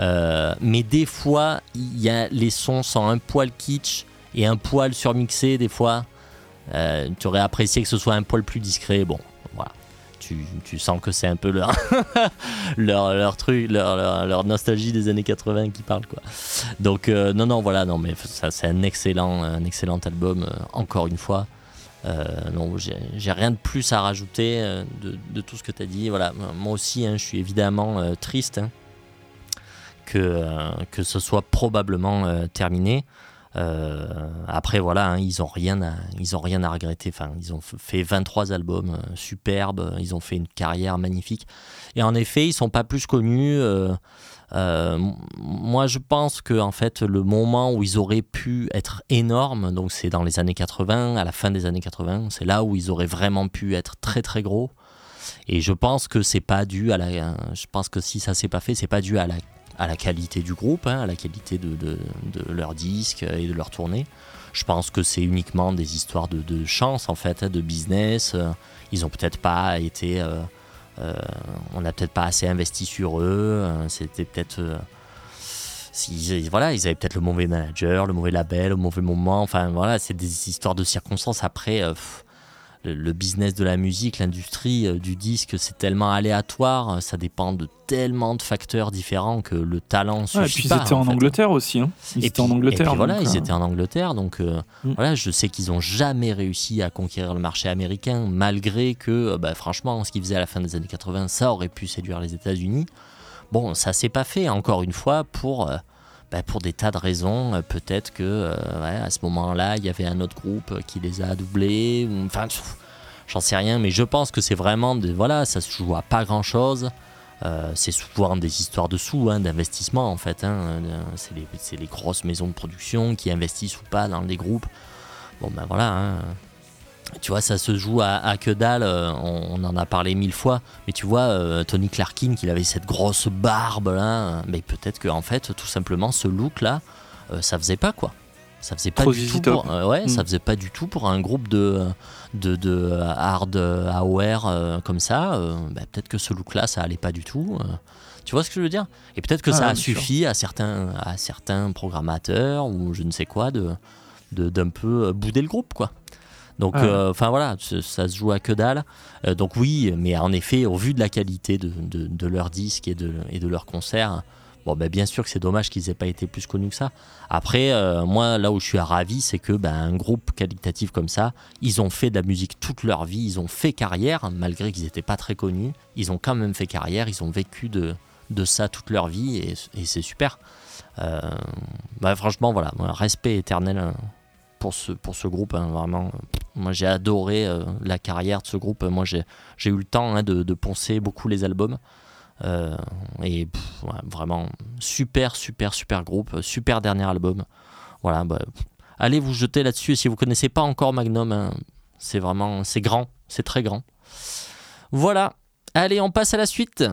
Euh, mais des fois, il y a, les sons sont un poil kitsch et un poil surmixé. Des fois, Euh, tu aurais apprécié que ce soit un poil plus discret. Tu, sens que c'est un peu leur, leur, leur truc, leur, leur, nostalgie des années 80 qui parle, quoi. Donc, euh, non, non, voilà, non, mais ça, c'est un excellent, un excellent album, euh, encore une fois. Euh, non, j'ai rien de plus à rajouter de, tout ce que tu as dit. Voilà, moi aussi, hein, je suis évidemment triste hein, que, que ce soit probablement terminé. Euh, après, voilà, hein, ils ont rien à, rien à regretter. Enfin, ils ont fait 23 albums euh, superbes. Ils ont fait une carrière magnifique. Et en effet, ils sont pas plus connus. euh, moi, je pense que en fait, le moment où ils auraient pu être énormes, donc c'est dans les années 80, à la fin des années 80, c'est là où ils auraient vraiment pu être très très gros. Et je pense que c'est pas dû à. Je pense que si ça s'est pas fait, c'est pas dû à la à la qualité du groupe, hein, à la qualité de, de, de leurs disques et de leur tournée. Je pense que c'est uniquement des histoires de, chance, en fait, hein, de business. Euh, Ils ont peut-être pas été. euh, euh, on n'a peut-être pas assez investi sur eux. C'était peut-être. voilà, ils avaient peut-être le mauvais manager, le mauvais label, le mauvais moment. Enfin, voilà, c'est des histoires de circonstances. Après, le, business de la musique, l'industrie euh, du disque, c'est tellement aléatoire, euh, ça dépend de tellement de facteurs différents que le talent suffit et puis pas. ils étaient en, fait. Angleterre aussi. Hein. Ils Et étaient en Angleterre. Et puis voilà, donc, ils euh, étaient en Angleterre, donc euh, Mm. voilà, je sais qu'ils ont jamais réussi à conquérir le marché américain, malgré que, bah, franchement, ce qu'ils faisaient à la fin des années 80, ça aurait pu séduire les États-Unis. Bon, ça s'est pas fait, encore une fois, pour, euh, bah, pour des tas de raisons. Euh, Peut-être que, euh, à ce moment-là, il y avait un autre groupe qui les a doublés. ou- Enfin, j'en sais rien, mais je pense que c'est vraiment, de, voilà, ça se joue pas grand-chose. Euh, c'est souvent des histoires de sous, hein, d'investissement en fait. hein. Euh, C'est les, c'est les grosses maisons de production qui investissent ou pas dans les groupes. Bon ben voilà. hein. Tu vois, ça se joue à, à que dalle. euh, On, on en a parlé mille fois. Mais tu vois, euh, Tony Clarkin, qu'il avait cette grosse barbe là. Mais peut-être que en fait, tout simplement, ce look là, euh, ça faisait pas quoi. Ça faisait pas Trop du tout pour, ouais, ça Mm. faisait pas du tout pour un groupe de de, de hard euh, comme ça. bah, peut-être que ce look là, ça allait pas du tout. tu vois ce que je veux dire? Et peut-être que Ah, ça a sûr. suffi à certains à certains programmateurs ou je ne sais quoi de de- d'un peu bouder le groupe quoi. Donc, Ah euh, enfin voilà, ça se joue à que dalle. Euh, donc oui, mais en effet, au vu de la qualité de, de, de leurs disques et de, et de leurs concerts, bon, ben, bien sûr que c'est dommage qu'ils aient pas été plus connus que ça. Après, euh, moi, là où je suis ravi, c'est que ben, un groupe qualitatif comme ça, ils ont fait de la musique toute leur vie, ils ont fait carrière, malgré qu'ils n'étaient pas très connus. Ils ont quand même fait carrière, ils ont vécu de, de ça toute leur vie et, et c'est super. Euh, bah, franchement, voilà, respect éternel euh, pour ce, pour ce groupe, hein, vraiment. Moi, j'ai adoré euh, la carrière de ce groupe. Moi, j'ai eu le temps hein, de, de poncer beaucoup les albums. Euh, et vraiment, super, super, super groupe. Super dernier album. Voilà, bah, allez vous jeter là-dessus. Si vous connaissez pas encore Magnum, hein, c'est vraiment, c'est grand, c'est très grand. Voilà. Allez, on passe à la suite.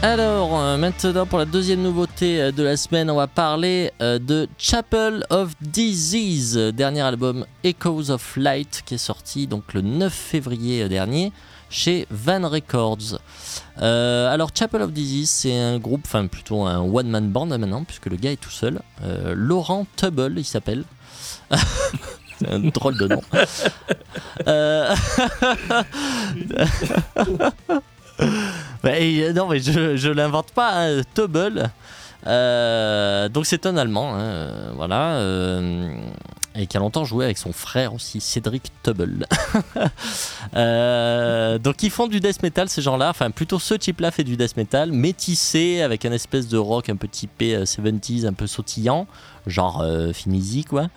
Alors, euh, maintenant pour la deuxième nouveauté euh, de la semaine, on va parler euh, de Chapel of Disease, dernier album Echoes of Light qui est sorti le 9 février dernier chez Van Records. Alors Chapel of Disease, c'est un groupe, enfin plutôt un one man band maintenant puisque le gars est tout seul. Laurent Tubble, il s'appelle. c'est un drôle de nom. Bah, euh, non, mais je, l'invente pas, hein, Tubble. Euh, donc c'est un Allemand, hein, euh, voilà, et qui a longtemps joué avec son frère aussi, Cédric Tubble. Donc ils font du death metal ces gens-là, enfin plutôt ce type-là fait du death metal, métissé avec un espèce de rock un peu typé euh, 70s, un peu sautillant, genre Finisi quoi.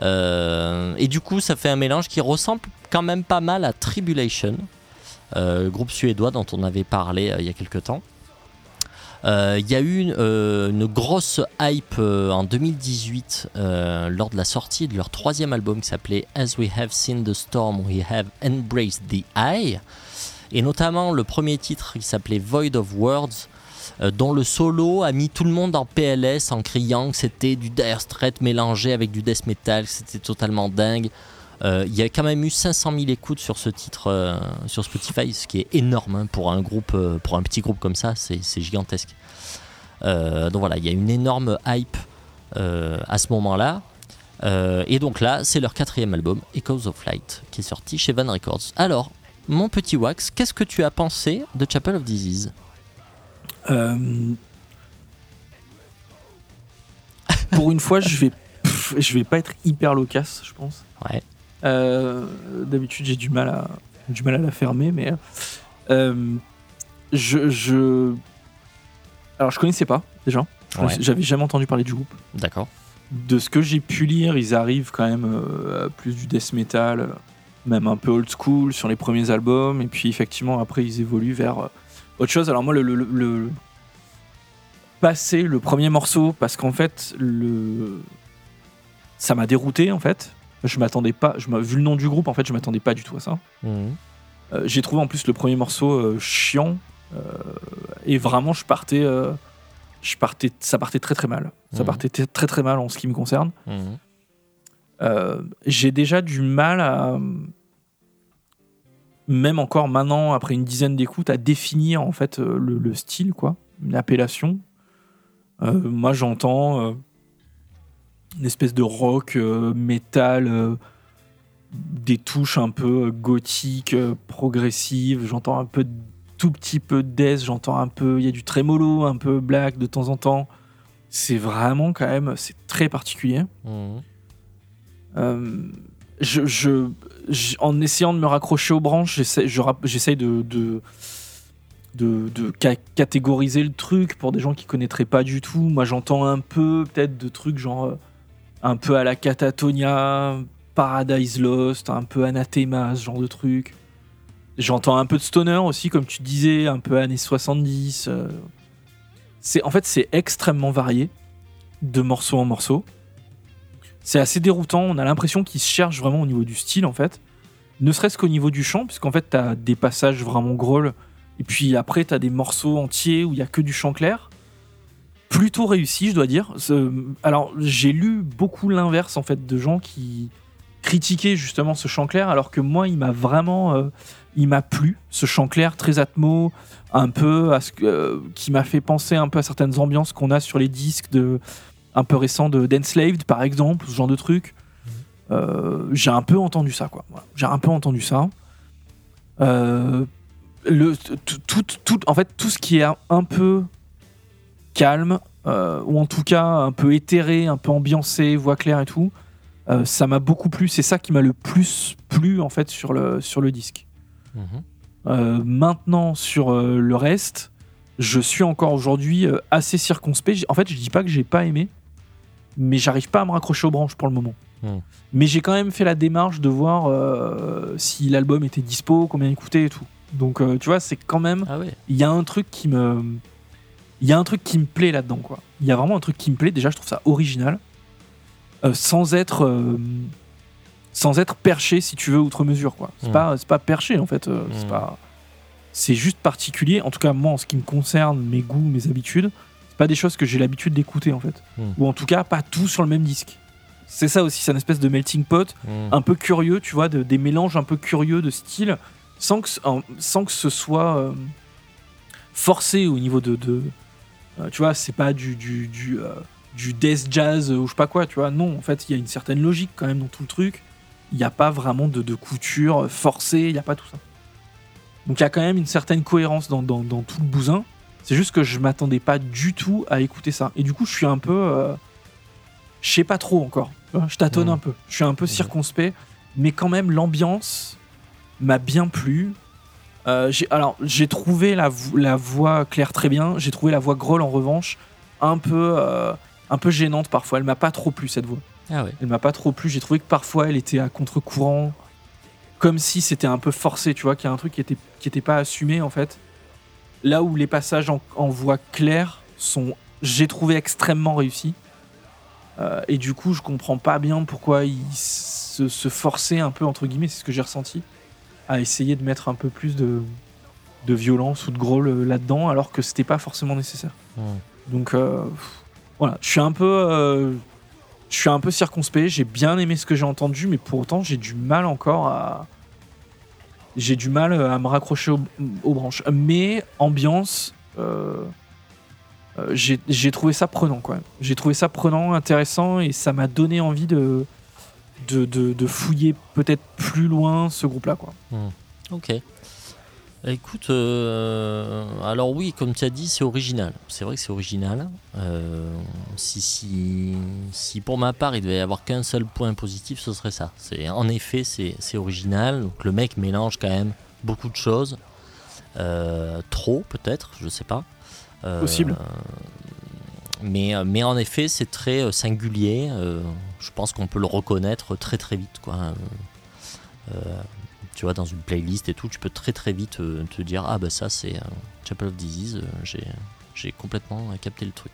Et du coup ça fait un mélange qui ressemble quand même pas mal à Tribulation groupe suédois dont on avait parlé euh, il y a quelques temps. Euh, Il y a eu une, euh, grosse hype euh, en 2018 euh, lors de la sortie de leur troisième album qui s'appelait As We Have Seen the Storm, We Have Embraced the Eye. Et notamment le premier titre qui s'appelait Void of Words, euh, dont le solo a mis tout le monde en PLS en criant que c'était du Dire Straits mélangé avec du death metal, que c'était totalement dingue. Euh, Il y a quand même eu 500 000 écoutes sur ce titre euh, sur Spotify, ce qui est énorme hein, pour un groupe, euh, pour un petit groupe comme ça, c'est gigantesque. Donc voilà, il y a une énorme hype à ce moment-là. Euh, et donc là, c'est leur quatrième album, Echoes of Light, qui est sorti chez Van Records. Alors, mon petit Wax, qu'est-ce que tu as pensé de Chapel of Disease? Euh, pour une fois, je vais, je vais pas être hyper loquace, je pense. Ouais. Euh, D'habitude, j'ai du mal à, du mal à la fermer, mais euh, je, je, alors je connaissais pas déjà. Ouais. J'avais jamais entendu parler du groupe. D'accord. De ce que j'ai pu lire, ils arrivent quand même euh, à plus du death metal, même un peu old school sur les premiers albums, et puis effectivement après ils évoluent vers autre chose. Alors moi le, le, le- le- passer le premier morceau parce qu'en fait le ça m'a dérouté en fait. Je m'attendais pas, je vu le nom du groupe en fait, je m'attendais pas du tout à ça. Mhm. Euh, j'ai trouvé en plus le premier morceau euh, chiant. euh, et vraiment, je partais, je partais. Ça partait très très mal. Ça Mhm. partait très très mal en ce qui me concerne. Mhm. J'ai déjà du mal à. Même encore maintenant, après une dizaine d'écoutes, à définir en fait le, le style, quoi, une appellation. Moi, j'entends une espèce de rock, euh, métal, euh, des touches un peu euh, gothiques, progressives. J'entends un peu, tout petit peu de death. J'entends un peu, il y a du trémolo, un peu black de temps en temps. C'est vraiment quand même, c'est très particulier. Mhm. Euh, je, je- en essayant de me raccrocher aux branches, je j'essaye de, de, de, de ca- catégoriser le truc pour des gens qui connaîtraient pas du tout. Moi, j'entends un peu, peut-être, de trucs genre un peu à la Catatonia, Paradise Lost, un peu Anathema, ce genre de truc. J'entends un peu de stoner aussi, comme tu disais, un peu années 70. euh. C'est en fait c'est extrêmement varié de morceau en morceau. C'est assez déroutant. On a l'impression qu'ils se cherchent vraiment au niveau du style, en fait. Ne serait-ce qu'au niveau du chant, puisqu'en fait, t'as des passages vraiment groll. Et puis après, t'as des morceaux entiers où il y a que du chant clair. Plutôt réussi, je dois dire. Alors, j'ai lu beaucoup l'inverse, en fait, de gens qui critiquaient justement ce chant clair, alors que moi, il m'a vraiment. euh, il m'a plu, ce chant clair très atmo, un peu à ce euh, qui m'a fait penser un peu à certaines ambiances qu'on a sur les disques de un peu récents de Denslaved par exemple, ce genre de truc. Euh, j'ai un peu entendu ça quoi. Voilà. J'ai un peu entendu ça. Euh, le tout, tout, tout- en fait tout ce qui est un peu calme euh, ou en tout cas un peu éthéré, un peu ambiancé, voix claire et tout, euh, ça m'a beaucoup plu. C'est ça qui m'a le plus plu en fait sur le sur le disque. Mhm. Euh, maintenant, sur le reste, je suis encore aujourd'hui assez circonspect. En fait, je dis pas que j'ai pas aimé, mais j'arrive pas à me raccrocher aux branches pour le moment. Hmm. Mais j'ai quand même fait la démarche de voir si l'album était dispo, combien il coûtait et tout. Donc, tu vois, c'est quand même. Ah ouais. Il y a un truc qui me. Il y a un truc qui me plaît là-dedans, quoi. Il y a vraiment un truc qui me plaît. Déjà, je trouve ça original. Euh, sans être. euh, sans être perché, si tu veux, outre mesure, quoi. C'est Mm. pas, c'est pas perché, en fait. euh, C'est Mm. pas. C'est juste particulier. En tout cas, moi, en ce qui me concerne, mes goûts, mes habitudes, c'est pas des choses que j'ai l'habitude d'écouter, en fait. Mm. Ou en tout cas, pas tout sur le même disque. C'est ça aussi, c'est une espèce de melting pot un peu curieux, tu vois, de- des mélanges un peu curieux de styles, sans que, ce- en- sans que ce soit forcé au niveau de. de tu vois, c'est pas du, du, du, euh, du death jazz euh, ou je sais pas quoi, tu vois. Non, en fait, il y a une certaine logique quand même dans tout le truc. Il n'y a pas vraiment de, de couture forcée, il n'y a pas tout ça. Donc il y a quand même une certaine cohérence dans, dans, dans tout le bousin. C'est juste que je m'attendais pas du tout à écouter ça. Et du coup, je suis un peu. euh, je sais pas trop encore. Je tâtonne Mhm. un peu. Je suis un peu circonspect. Mais quand même, l'ambiance m'a bien plu. Euh, alors, j'ai trouvé la, vo- la voix claire très bien. J'ai trouvé la voix groll, en revanche, un peu, euh, un peu gênante parfois. Elle m'a pas trop plu, cette voix. Ah ouais. Elle m'a pas trop plu. J'ai trouvé que parfois, elle était à contre-courant. Comme si c'était un peu forcé, tu vois, qu'il y a un truc qui était, qui était pas assumé, en fait. Là où les passages en, en voix claire sont, j'ai trouvé extrêmement réussis. Euh, et du coup, je comprends pas bien pourquoi ils se, se forçaient un peu, entre guillemets, c'est ce que j'ai ressenti, à essayer de mettre un peu plus de, de violence ou de growl euh, là-dedans, alors que c'était pas forcément nécessaire. Donc euh, voilà, je suis un peu, euh, je suis un peu circonspect. J'ai bien aimé ce que j'ai entendu, mais pour autant j'ai du mal encore à, j'ai du mal à me raccrocher aux, aux branches. Mais ambiance, euh, euh, j'ai j'ai trouvé ça prenant quand même. J'ai trouvé ça prenant, intéressant, et ça m'a donné envie de de, de- de fouiller peut-être plus loin ce groupe-là quoi. Ok. Écoute, euh, alors oui, comme tu as dit, c'est original. C'est vrai que c'est original. Euh, si, si, si pour ma part, il devait y avoir qu'un seul point positif, ce serait ça. C'est en effet, c'est original. Donc le mec mélange quand même beaucoup de choses. Euh, trop peut-être, je sais pas. Possible. Mais, euh, mais en effet, c'est très euh, singulier. Euh, je pense qu'on peut le reconnaître très très vite. Quoi. Tu vois, dans une playlist et tout, tu peux très très vite te dire Ah, bah ça, c'est Chapel of Disease. j'ai, complètement capté le truc.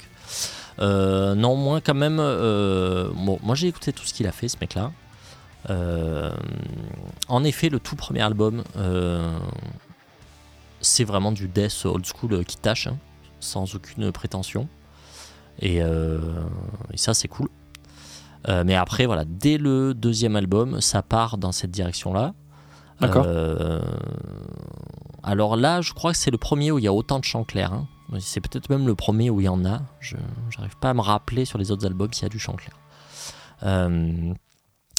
Non, moi, quand même, bon, moi j'ai écouté tout ce qu'il a fait, ce mec-là. En effet, le tout premier album, c'est vraiment du death old school qui tâche, hein, sans aucune prétention. Et, euh, et ça, c'est cool. Euh, mais après, voilà, dès le deuxième album, ça part dans cette direction-là. D'accord. Euh, alors là, je crois que c'est le premier où il y a autant de chants clairs. hein. C'est peut-être même le premier où il y en a. Je n'arrive pas à me rappeler sur les autres albums s'il y a du chant clair.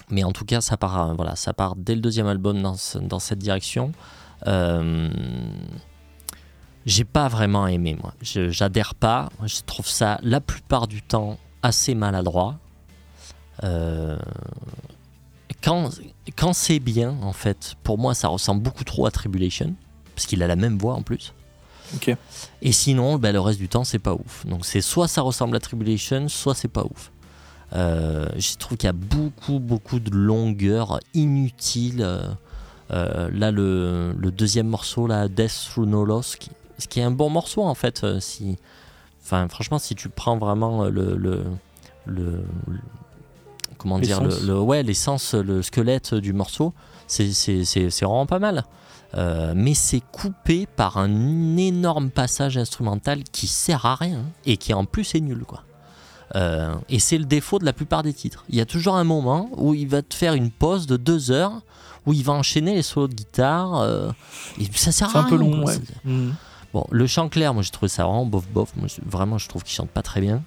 Mais en tout cas, ça part, voilà, ça part dès le deuxième album dans, ce- dans cette direction. Euh, j'ai pas vraiment aimé, moi. J'adhère pas. Je trouve ça, la plupart du temps, assez maladroit. Euh, quand quand c'est bien, en fait, pour moi, ça ressemble beaucoup trop à Tribulation. Parce qu'il a la même voix en plus. Ok. Et sinon, ben, le reste du temps, c'est pas ouf. Donc c'est soit ça ressemble à Tribulation, soit c'est pas ouf. Euh, je trouve qu'il y a beaucoup, beaucoup de longueur inutile. Euh, euh, là, le, le deuxième morceau, là, Death Through No Loss, qui, ce qui est un bon morceau en fait. euh, si, enfin, franchement, si tu prends vraiment le, le, le- le- comment dire, le, L'essence. le- ouais, l'essence, le squelette du morceau, c'est c'est- c'est- c'est vraiment pas mal. Euh, mais c'est coupé par un énorme passage instrumental qui sert à rien et qui en plus est nul quoi. Euh, et c'est le défaut de la plupart des titres. Il y a toujours un moment où il va te faire une pause de deux heures où il va enchaîner les solos de guitare. euh, et ça sert C'est à un peu rien, long, ouais. C'est-. Bon, le chant clair, moi j'ai trouvé ça vraiment bof bof. Moi, vraiment, je trouve qu'il chante pas très bien.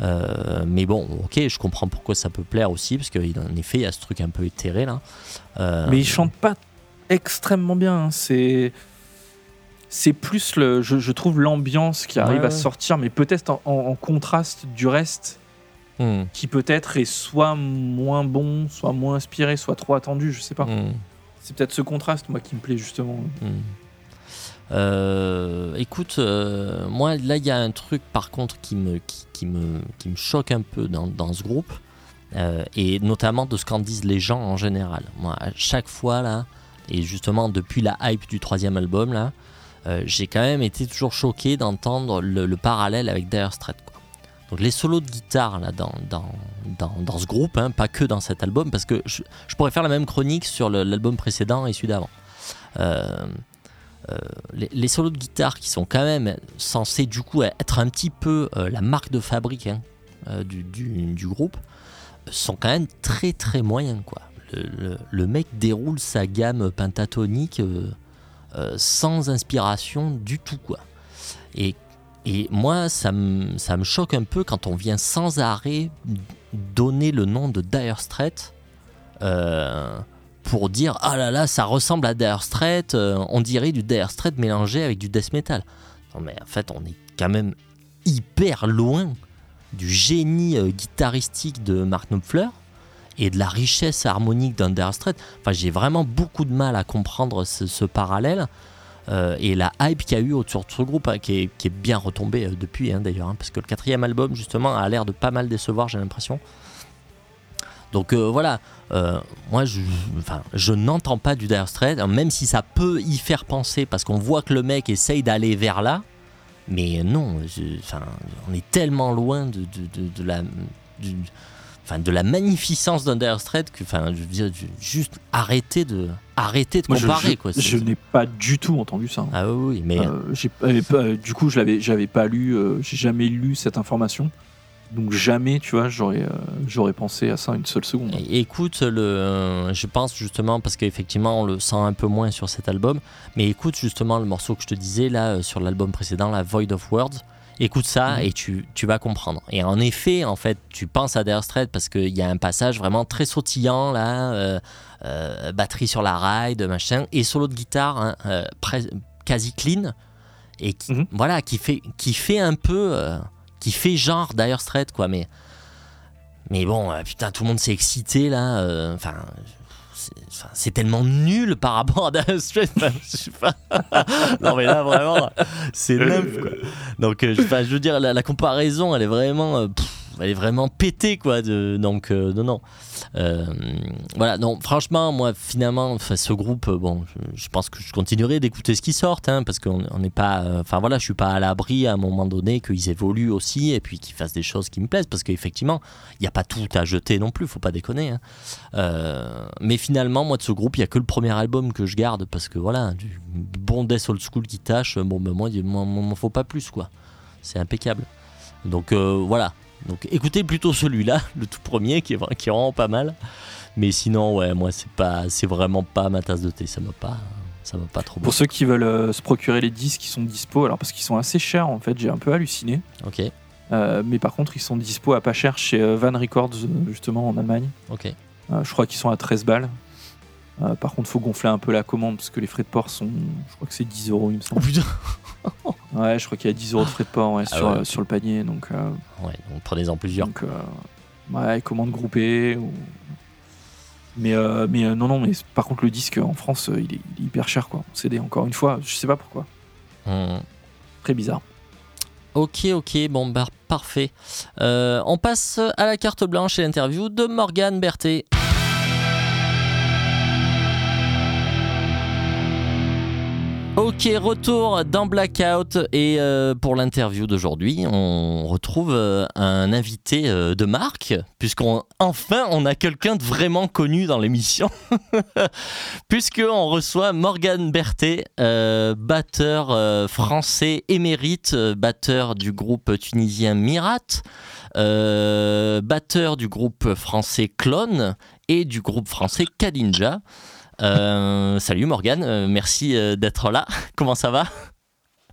Euh, mais bon, ok, je comprends pourquoi ça peut plaire aussi, parce qu'en effet, il y a ce truc un peu éthéré là. Euh, Mais il chante pas extrêmement bien. hein. C'est c'est plus le, je, je trouve l'ambiance qui arrive Ouais, à sortir, mais peut-être en, en- en contraste du reste, hmm, qui peut-être est soit moins bon, soit moins inspiré, soit trop attendu. Je sais pas. hmm. C'est peut-être ce contraste moi qui me plaît justement. Hmm. Euh, écoute, euh, moi là il y a un truc par contre qui me, qui, me, qui me choque un peu dans, dans ce groupe, euh, et notamment de ce qu'en disent les gens en général. Moi, à chaque fois là, et justement depuis la hype du troisième album là, j'ai quand même été toujours choqué d'entendre le, le parallèle avec Dire Straits. Donc les solos de guitare là dans, dans, dans, dans ce groupe, hein, pas que dans cet album, parce que je, je pourrais faire la même chronique sur l'album précédent et celui d'avant. Euh, les, solos de guitare qui sont quand même censés du coup être un petit peu euh, la marque de fabrique hein, euh, du, groupe sont quand même très très moyens quoi. Le, mec déroule sa gamme pentatonique sans inspiration du tout quoi. Et, et moi ça me ça me choque un peu quand on vient sans arrêt donner le nom de Dire Straits. Pour dire ah là là ça ressemble à Dire Straits euh, on dirait du Dire Straits mélangé avec du death metal. Non mais en fait on est quand même hyper loin du génie euh, guitaristique de Mark Knopfler et de la richesse harmonique d'un Dire Straits. Enfin j'ai vraiment beaucoup de mal à comprendre ce, parallèle euh, et la hype qu'il y a eu autour de ce groupe hein, qui, est, qui est bien retombée euh, depuis hein, d'ailleurs hein, parce que le quatrième album justement a l'air de pas mal décevoir j'ai l'impression donc euh, voilà, euh, moi je, enfin, je n'entends pas du Dire Straits, hein, même si ça peut y faire penser, parce qu'on voit que le mec essaye d'aller vers là, mais non, je- enfin, on est tellement loin de, de, de- de la, du- enfin, de la magnificence d'un Dire Straits que, enfin, je veux dire, ju- juste arrêter de, arrêter de Moi, je- comparer je, quoi. je C'est- n'ai pas du tout entendu ça. hein. Ah oui, mais Euh, euh, du coup, je l'avais, j'avais pas lu, euh, j'ai jamais lu cette information. Donc jamais, tu vois, j'aurais, euh, j'aurais pensé à ça une seule seconde. Écoute, le, euh, je pense justement, parce qu'effectivement on le sent un peu moins sur cet album, mais écoute justement le morceau que je te disais là euh, sur l'album précédent, la Void of Words. Écoute ça Mhm. et tu, tu vas comprendre. Et en effet, en fait, tu penses à Dire Straits parce qu'il y a un passage vraiment très sautillant là, euh, euh, batterie sur la ride, machin, et solo de guitare hein, euh, quasi clean, et qui, Mhm. voilà, qui fait, qui fait un peu, qui fait genre Dire Straits quoi, mais mais bon, euh, putain, tout le monde s'est excité là. euh, Enfin, c'est- tellement nul par rapport à Dire Straits. non, mais là, vraiment, c'est neuf quoi. Donc, euh, je, veux dire, la, comparaison, elle est vraiment. Elle est vraiment pétée quoi. De, donc euh, non non. Euh, voilà non franchement moi finalement enfin ce groupe euh, bon je, pense que je continuerai d'écouter ce qui sort hein, parce qu'on on n'est pas enfin voilà je suis pas à l'abri à un moment donné qu'ils évoluent aussi et puis qu'ils fassent des choses qui me plaisent parce qu'effectivement il n'y a pas tout à jeter non plus faut pas déconner. hein. Mais finalement moi de ce groupe il y a que le premier album que je garde parce que voilà du bon death old school qui tâche bon ben moi il m'en faut pas plus quoi. C'est impeccable. Donc voilà. Donc écoutez plutôt celui-là, le tout premier, qui est, vra- qui est vraiment pas mal. Mais sinon, ouais, moi c'est pas, c'est vraiment pas ma tasse de thé. Ça m'a pas, ça m'a pas trop. Pour ceux qui veulent euh, se procurer les disques qui sont dispo, alors parce qu'ils sont assez chers en fait, j'ai un peu halluciné. Ok, Euh, mais par contre, ils sont dispo à pas cher chez euh, Van Records, justement en Allemagne. ok. Euh, je crois qu'ils sont à 13 balles. Par contre, faut gonfler un peu la commande parce que les frais de port sont. Je crois que c'est 10 euros, il me Oh semble. putain. Ouais, je crois qu'il y a 10 euros de frais de port ouais, Ah sur, ouais. sur le panier. Donc, euh, Ouais, donc prenez-en plusieurs. donc euh, ouais, commande groupée. ou- Mais, euh, mais non, non, mais par contre, le disque en France, il est, il est hyper cher quoi. En CD, encore une fois, je sais pas pourquoi. Hmm. Très bizarre. Ok, ok, bon, bah, parfait. Euh, on passe à la carte blanche et l'interview de Morgane Berthet. Ok, retour dans Blackout et euh, pour l'interview d'aujourd'hui, on retrouve euh, un invité euh, de marque, puisqu'on enfin on a quelqu'un de vraiment connu dans l'émission, puisqu'on reçoit Morgan Berthet, batteur français émérite, batteur du groupe tunisien Mirat, batteur du groupe français Clone et du groupe français Kadinja. Euh, salut Morgane, euh, merci euh, d'être là. Comment ça va?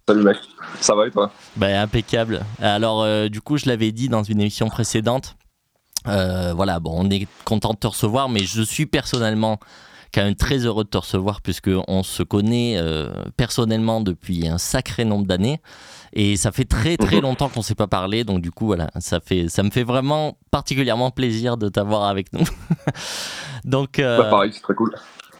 Salut mec, ça va et toi? Ben, Impeccable. Alors euh, du coup, je l'avais dit dans une émission précédente. euh, voilà, bon, on est content de te recevoir, mais je suis personnellement quand même très heureux de te recevoir puisque on se connaît euh, personnellement depuis un sacré nombre d'années et ça fait très très Mhm. longtemps qu'on ne s'est pas parlé donc du coup voilà ça fait ça me fait vraiment particulièrement plaisir de t'avoir avec nous donc euh, Bah, Pareil, c'est très cool.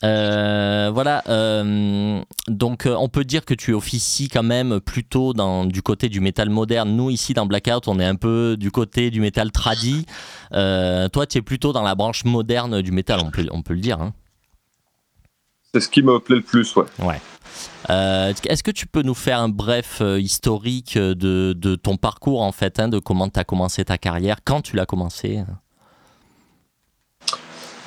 Euh, voilà, euh, donc euh, on peut dire que tu officies quand même plutôt dans, du côté du métal moderne. Nous, ici dans Blackout, on est un peu du côté du métal tradi. Toi, tu es plutôt dans la branche moderne du métal, on peut, on peut le dire. hein. C'est ce qui me plaît le plus, ouais. Euh, Est-ce que tu peux nous faire un bref historique de, de ton parcours, en fait, hein, de comment tu as commencé ta carrière, quand tu l'as commencé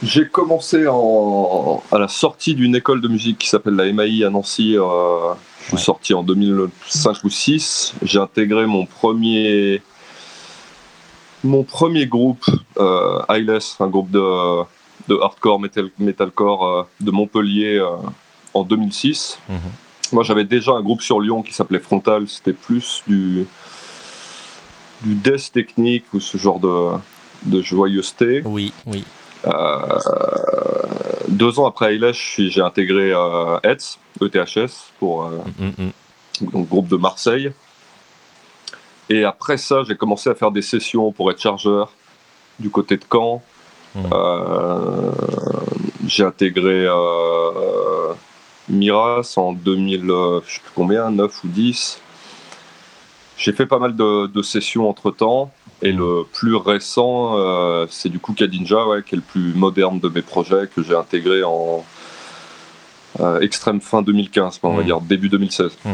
J'ai commencé en, à la sortie d'une école de musique qui s'appelle la MAI à Nancy. euh, je suis Ouais. sorti en 2005 ou 2006. J'ai intégré mon premier, mon premier groupe, euh, un groupe de, de hardcore, metal, metalcore euh, de Montpellier euh, en 2006. Mhm. Moi, j'avais déjà un groupe sur Lyon qui s'appelait Frontal. C'était plus du, du death technique ou ce genre de, de joyeuseté. Oui, oui. Euh, deux ans après suis- j'ai intégré euh, ETS, ETHS, pour euh, Mm, mm, mm. donc, groupe de Marseille. Et après ça, j'ai commencé à faire des sessions pour être chargeur du côté de Caen. Euh, j'ai intégré euh, Miras en 2000, euh, je sais plus combien, 9 ou 10. J'ai fait pas mal de, de sessions entre temps. Et le plus récent, euh, c'est du coup Kadinja, ouais, qui est le plus moderne de mes projets que j'ai intégré en euh, extrême fin 2015, on va Mhm. dire début 2016. Mm.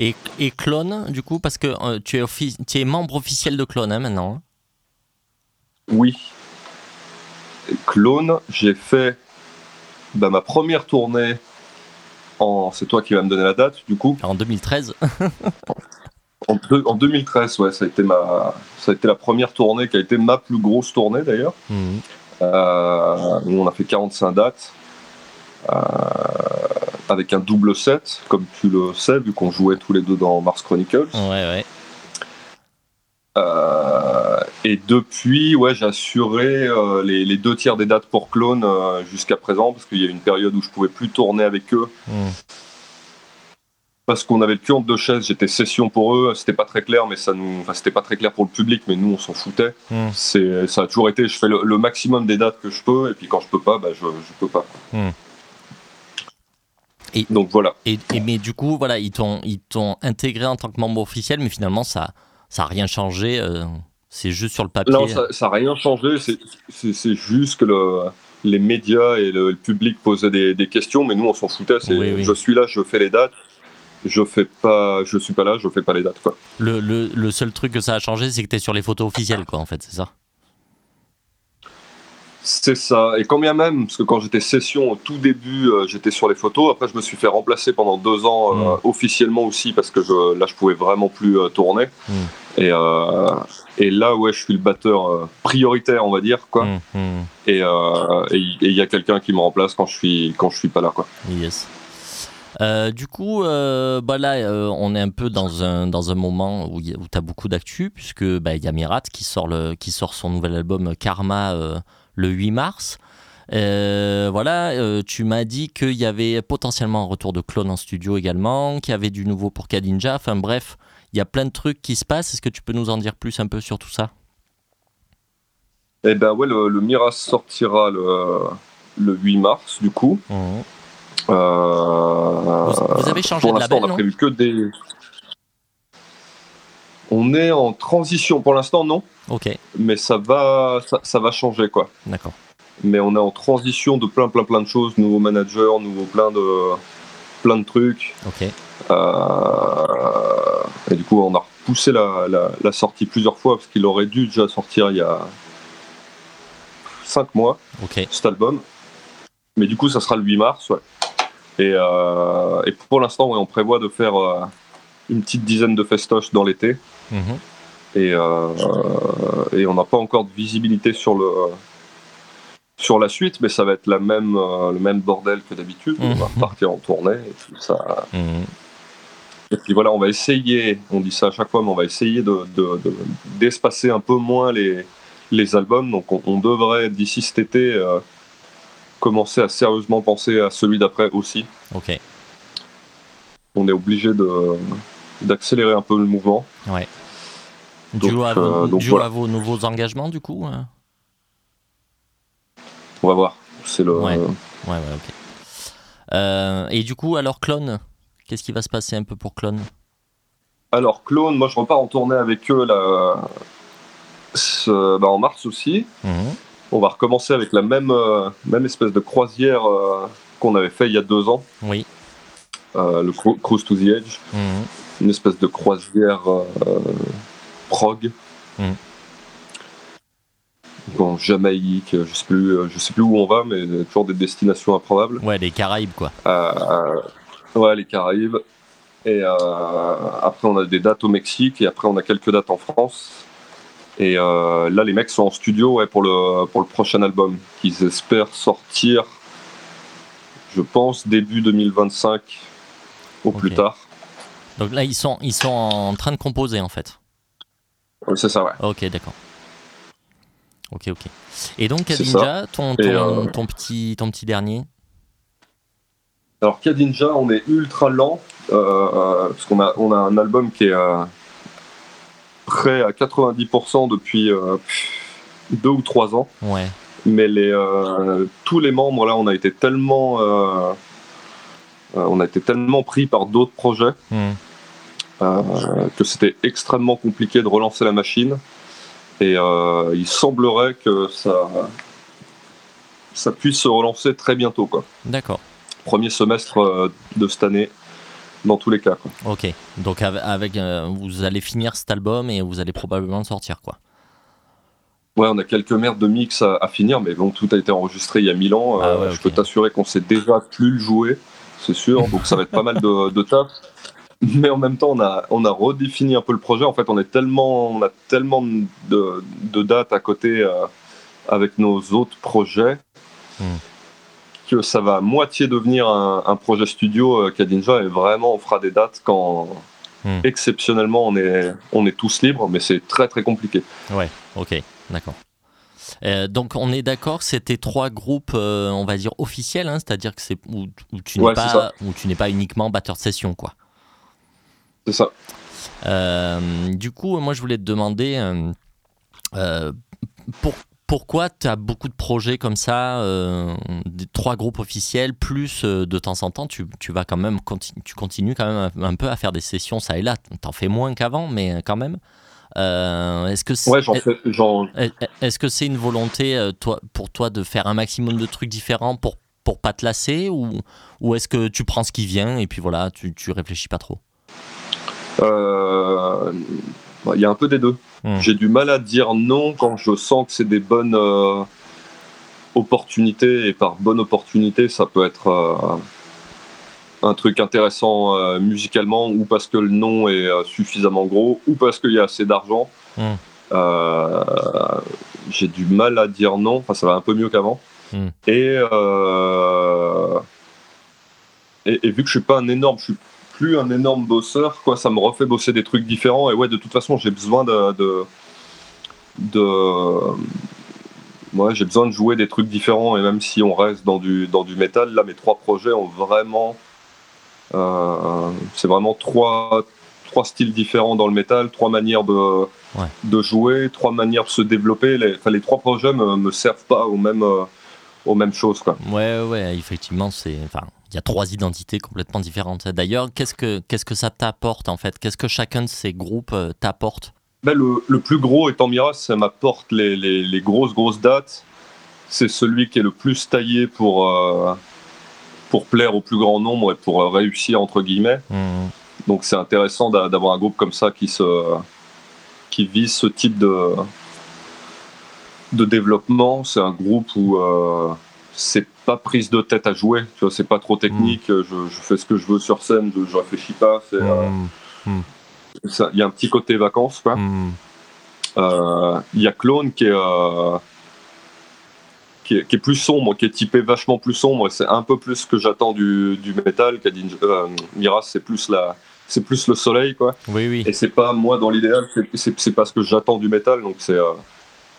Et, et Clone, du coup, parce que euh, tu, es offi- tu es membre officiel de Clone hein, maintenant. hein? Oui. Et Clone, j'ai fait bah, ma première tournée en. C'est toi qui vas me donner la date, du coup. en 2013. En, deux- en 2013, ouais, ça a, été ma, ça a été la première tournée qui a été ma plus grosse tournée d'ailleurs. Mhm. Euh, on a fait 45 dates. euh, avec un double set, comme tu le sais, vu qu'on jouait tous les deux dans Mars Chronicles. Ouais, ouais. Euh, et depuis, ouais, j'ai assuré les, les deux tiers des dates pour Clone jusqu'à présent, parce qu'il y a eu une période où je pouvais plus tourner avec eux, Mhm. Parce qu'on avait le cul entre deux chaises. J'étais session pour eux, c'était pas très clair, mais ça nous, enfin, c'était pas très clair pour le public, mais nous, on s'en foutait. Mhm. C'est, ça a toujours été, je fais le, le maximum des dates que je peux, et puis quand je peux pas, bah, je, je peux pas. Mhm. Et- Donc voilà. Et, et- mais du coup, voilà, ils t'ont, ils t'ont intégré en tant que membre officiel, mais finalement, ça ça a rien changé. euh, C'est juste sur le papier. Non, ça n'a rien changé. C'est- juste que le, les médias et le, le public posaient des, des questions, mais nous, on s'en foutait. C'est Oui, oui. je suis là, je fais les dates. Je fais pas, je suis pas là, je fais pas les dates. Quoi. Le, le- le seul truc que ça a changé, c'est que tu es sur les photos officielles, quoi, en fait, c'est ça? C'est ça. Et quand bien même, parce que quand j'étais session au tout début, euh, j'étais sur les photos. Après, je me suis fait remplacer pendant deux ans euh, Mm. officiellement aussi parce que je, là, je pouvais vraiment plus euh, tourner. Mm. Et, et là, ouais, je suis le batteur prioritaire, on va dire, quoi. Et euh, et il y a quelqu'un qui me remplace quand je suis quand je suis pas là, quoi. Yes. Euh, du coup, euh, bah là, euh, on est un peu dans un, dans un moment où, tu as beaucoup d'actu, puisque bah, il y a Mirat qui sort, le, qui sort son nouvel album Karma le 8 mars. Voilà, tu m'as dit qu'il y avait potentiellement un retour de clone en studio également, qu'il y avait du nouveau pour Kadinja. Enfin bref, il y a plein de trucs qui se passent. Est-ce que tu peux nous en dire plus un peu sur tout ça? Et ben ouais, le, le Miras sortira le, le 8 mars, du coup. Euh, Vous- vous avez changé pour de l'instant, label, on a prévu que des. On est en transition. Pour l'instant, non, Ok, mais ça va, ça, ça va changer, quoi. d'accord. Mais on est en transition de plein, plein, plein de choses. Nouveau manager, nouveau plein de, plein de trucs. Ok, Euh, et du coup, on a repoussé la, la- la sortie plusieurs fois parce qu'il aurait dû déjà sortir il y a 5 mois, ok, cet album. Mais du coup, ça sera le 8 mars, ouais. Et, euh, et pour l'instant, ouais, on prévoit de faire euh, une petite dizaine de festoches dans l'été. Mhm. Et, euh, et on n'a pas encore de visibilité sur le sur la suite, mais ça va être la même, le même bordel que d'habitude. On va Mhm. repartir en tournée et tout ça. Mhm. Et puis voilà, on va essayer, on dit ça à chaque fois, mais on va essayer de, de- de- d'espacer un peu moins les, les albums. Donc on, on devrait, d'ici cet été, euh, commencer à sérieusement penser à celui d'après aussi. ok. On est obligé de, d'accélérer un peu le mouvement. Dû, Donc, à, vos, euh, donc dû voilà. à vos nouveaux engagements, du coup hein On va voir. C'est le, Ouais. Ouais, ouais, ok. Euh, et du coup, alors, Clone, qu'est-ce qui va se passer un peu pour Clone? Alors, Clone, moi je repars en tournée avec eux là, bah, en mars aussi. Mhm. On va recommencer avec la même, euh, même espèce de croisière euh, qu'on avait fait il y a deux ans, Oui. euh, le Cru- Cruise to the Edge. Mhm. Une espèce de croisière prog. Mhm. En Jamaïque, je sais plus, je sais plus où on va, mais toujours des destinations improbables. Ouais, les Caraïbes, quoi. Ouais, les Caraïbes. Et après, on a des dates au Mexique et après, on a quelques dates en France. Et euh, là, les mecs sont en studio ouais, pour, le, pour le prochain album qu'ils espèrent sortir, je pense, début 2025 au plus tard. Donc là, ils sont, ils sont en train de composer, en fait. Ouais, C'est ça, ouais. Ok, d'accord. Ok, ok. Et donc, Kadinja, ton, euh, ton, petit, ton petit dernier? Alors, Kadinja, on est ultra lent euh, parce qu'on a, on a un album qui est prêt à 90% depuis euh, deux ou trois ans. Ouais. mais les, euh, tous les membres là on a été tellement euh, on a été tellement pris par d'autres projets euh, que c'était extrêmement compliqué de relancer la machine et euh, il semblerait que ça ça puisse se relancer très bientôt quoi D'accord. premier semestre de cette année dans tous les cas quoi. Ok. Donc, avec, avec, euh, vous allez finir cet album et vous allez probablement le sortir, quoi. Ouais, on a quelques merdes de mix à, à finir, mais bon, tout a été enregistré il y a 1000 ans. Ah Euh, ouais, Je peux t'assurer qu'on sait déjà plus le jouer, c'est sûr. Donc ça va être pas mal de, de taf. Mais en même temps, on a, on a redéfini un peu le projet. En fait, on, est tellement, on a tellement de, de dates à côté euh, avec nos autres projets Hmm. Que ça va à moitié devenir un, un projet studio euh, Kadinja et vraiment on fera des dates quand Hmm. exceptionnellement on est, on est tous libres, mais c'est très très compliqué. Ouais, ok, d'accord. Euh, donc on est d'accord, c'était trois groupes, euh, on va dire officiels, hein, c'est-à-dire que c'est où, où tu n'es Ouais, pas, ça. où tu n'es pas uniquement batteur de session, quoi. C'est ça. Euh, du coup, moi je voulais te demander pour- pourquoi tu as beaucoup de projets comme ça, euh, des trois groupes officiels, plus euh, de temps en temps, tu, tu vas quand même, tu continues quand même un, un peu à faire des sessions ça et là. T'en fais moins qu'avant, mais quand même. est-ce que c'est Ouais, est-ce que c'est une volonté euh, toi, pour toi de faire un maximum de trucs différents pour pour pas te lasser ou, ou est-ce que tu prends ce qui vient et puis voilà tu, tu réfléchis pas trop? Euh, Il y a un peu des deux. Hmm. J'ai du mal à dire non quand je sens que c'est des bonnes euh, opportunités. Et par bonne opportunité, ça peut être euh, un truc intéressant euh, musicalement, ou parce que le nom est suffisamment gros, ou parce qu'il y a assez d'argent. Hmm. J'ai du mal à dire non. Enfin, ça va un peu mieux qu'avant. Hmm. Et, et, et vu que je suis pas un énorme, je suis plus un énorme bosseur, quoi, ça me refait bosser des trucs différents. Et ouais, de toute façon, j'ai besoin de, de, de- ouais, j'ai besoin de jouer des trucs différents. Et même si on reste dans du dans du métal, là, mes trois projets ont vraiment, euh, c'est vraiment trois trois styles différents dans le métal, trois manières de Ouais. de jouer, trois manières de se développer. Les, les trois projets me, me servent pas aux mêmes euh, aux mêmes choses, quoi. Ouais, ouais, effectivement, c'est. Enfin, il y a trois identités complètement différentes. D'ailleurs, qu'est-ce que qu'est-ce que ça t'apporte en fait? Qu'est-ce que chacun de ces groupes euh, t'apporte? Ben, le, le plus gros étant Miras, ça m'apporte les, les, les grosses grosses dates. C'est celui qui est le plus taillé pour, euh, pour plaire au plus grand nombre et pour euh, réussir entre guillemets. Hmm. Donc c'est intéressant d'a- d'avoir un groupe comme ça qui, se, qui vise ce type de, de développement. C'est un groupe où euh, c'est pas prise de tête à jouer. Tu vois, c'est pas trop technique. Je, je fais ce que je veux sur scène. Je, je réfléchis pas. C'est, euh, ça- Il y a un petit côté vacances. Quoi. Euh, Il y a Clone qui est, euh, qui est, qui est plus sombre, qui est typé vachement plus sombre, et c'est un peu plus ce que j'attends du, du métal. Euh, Miras, c'est plus, la, c'est plus le soleil, quoi. Oui, oui. Et c'est pas, moi, dans l'idéal, c'est- c'est c'est pas ce que j'attends du métal, donc c'est. euh,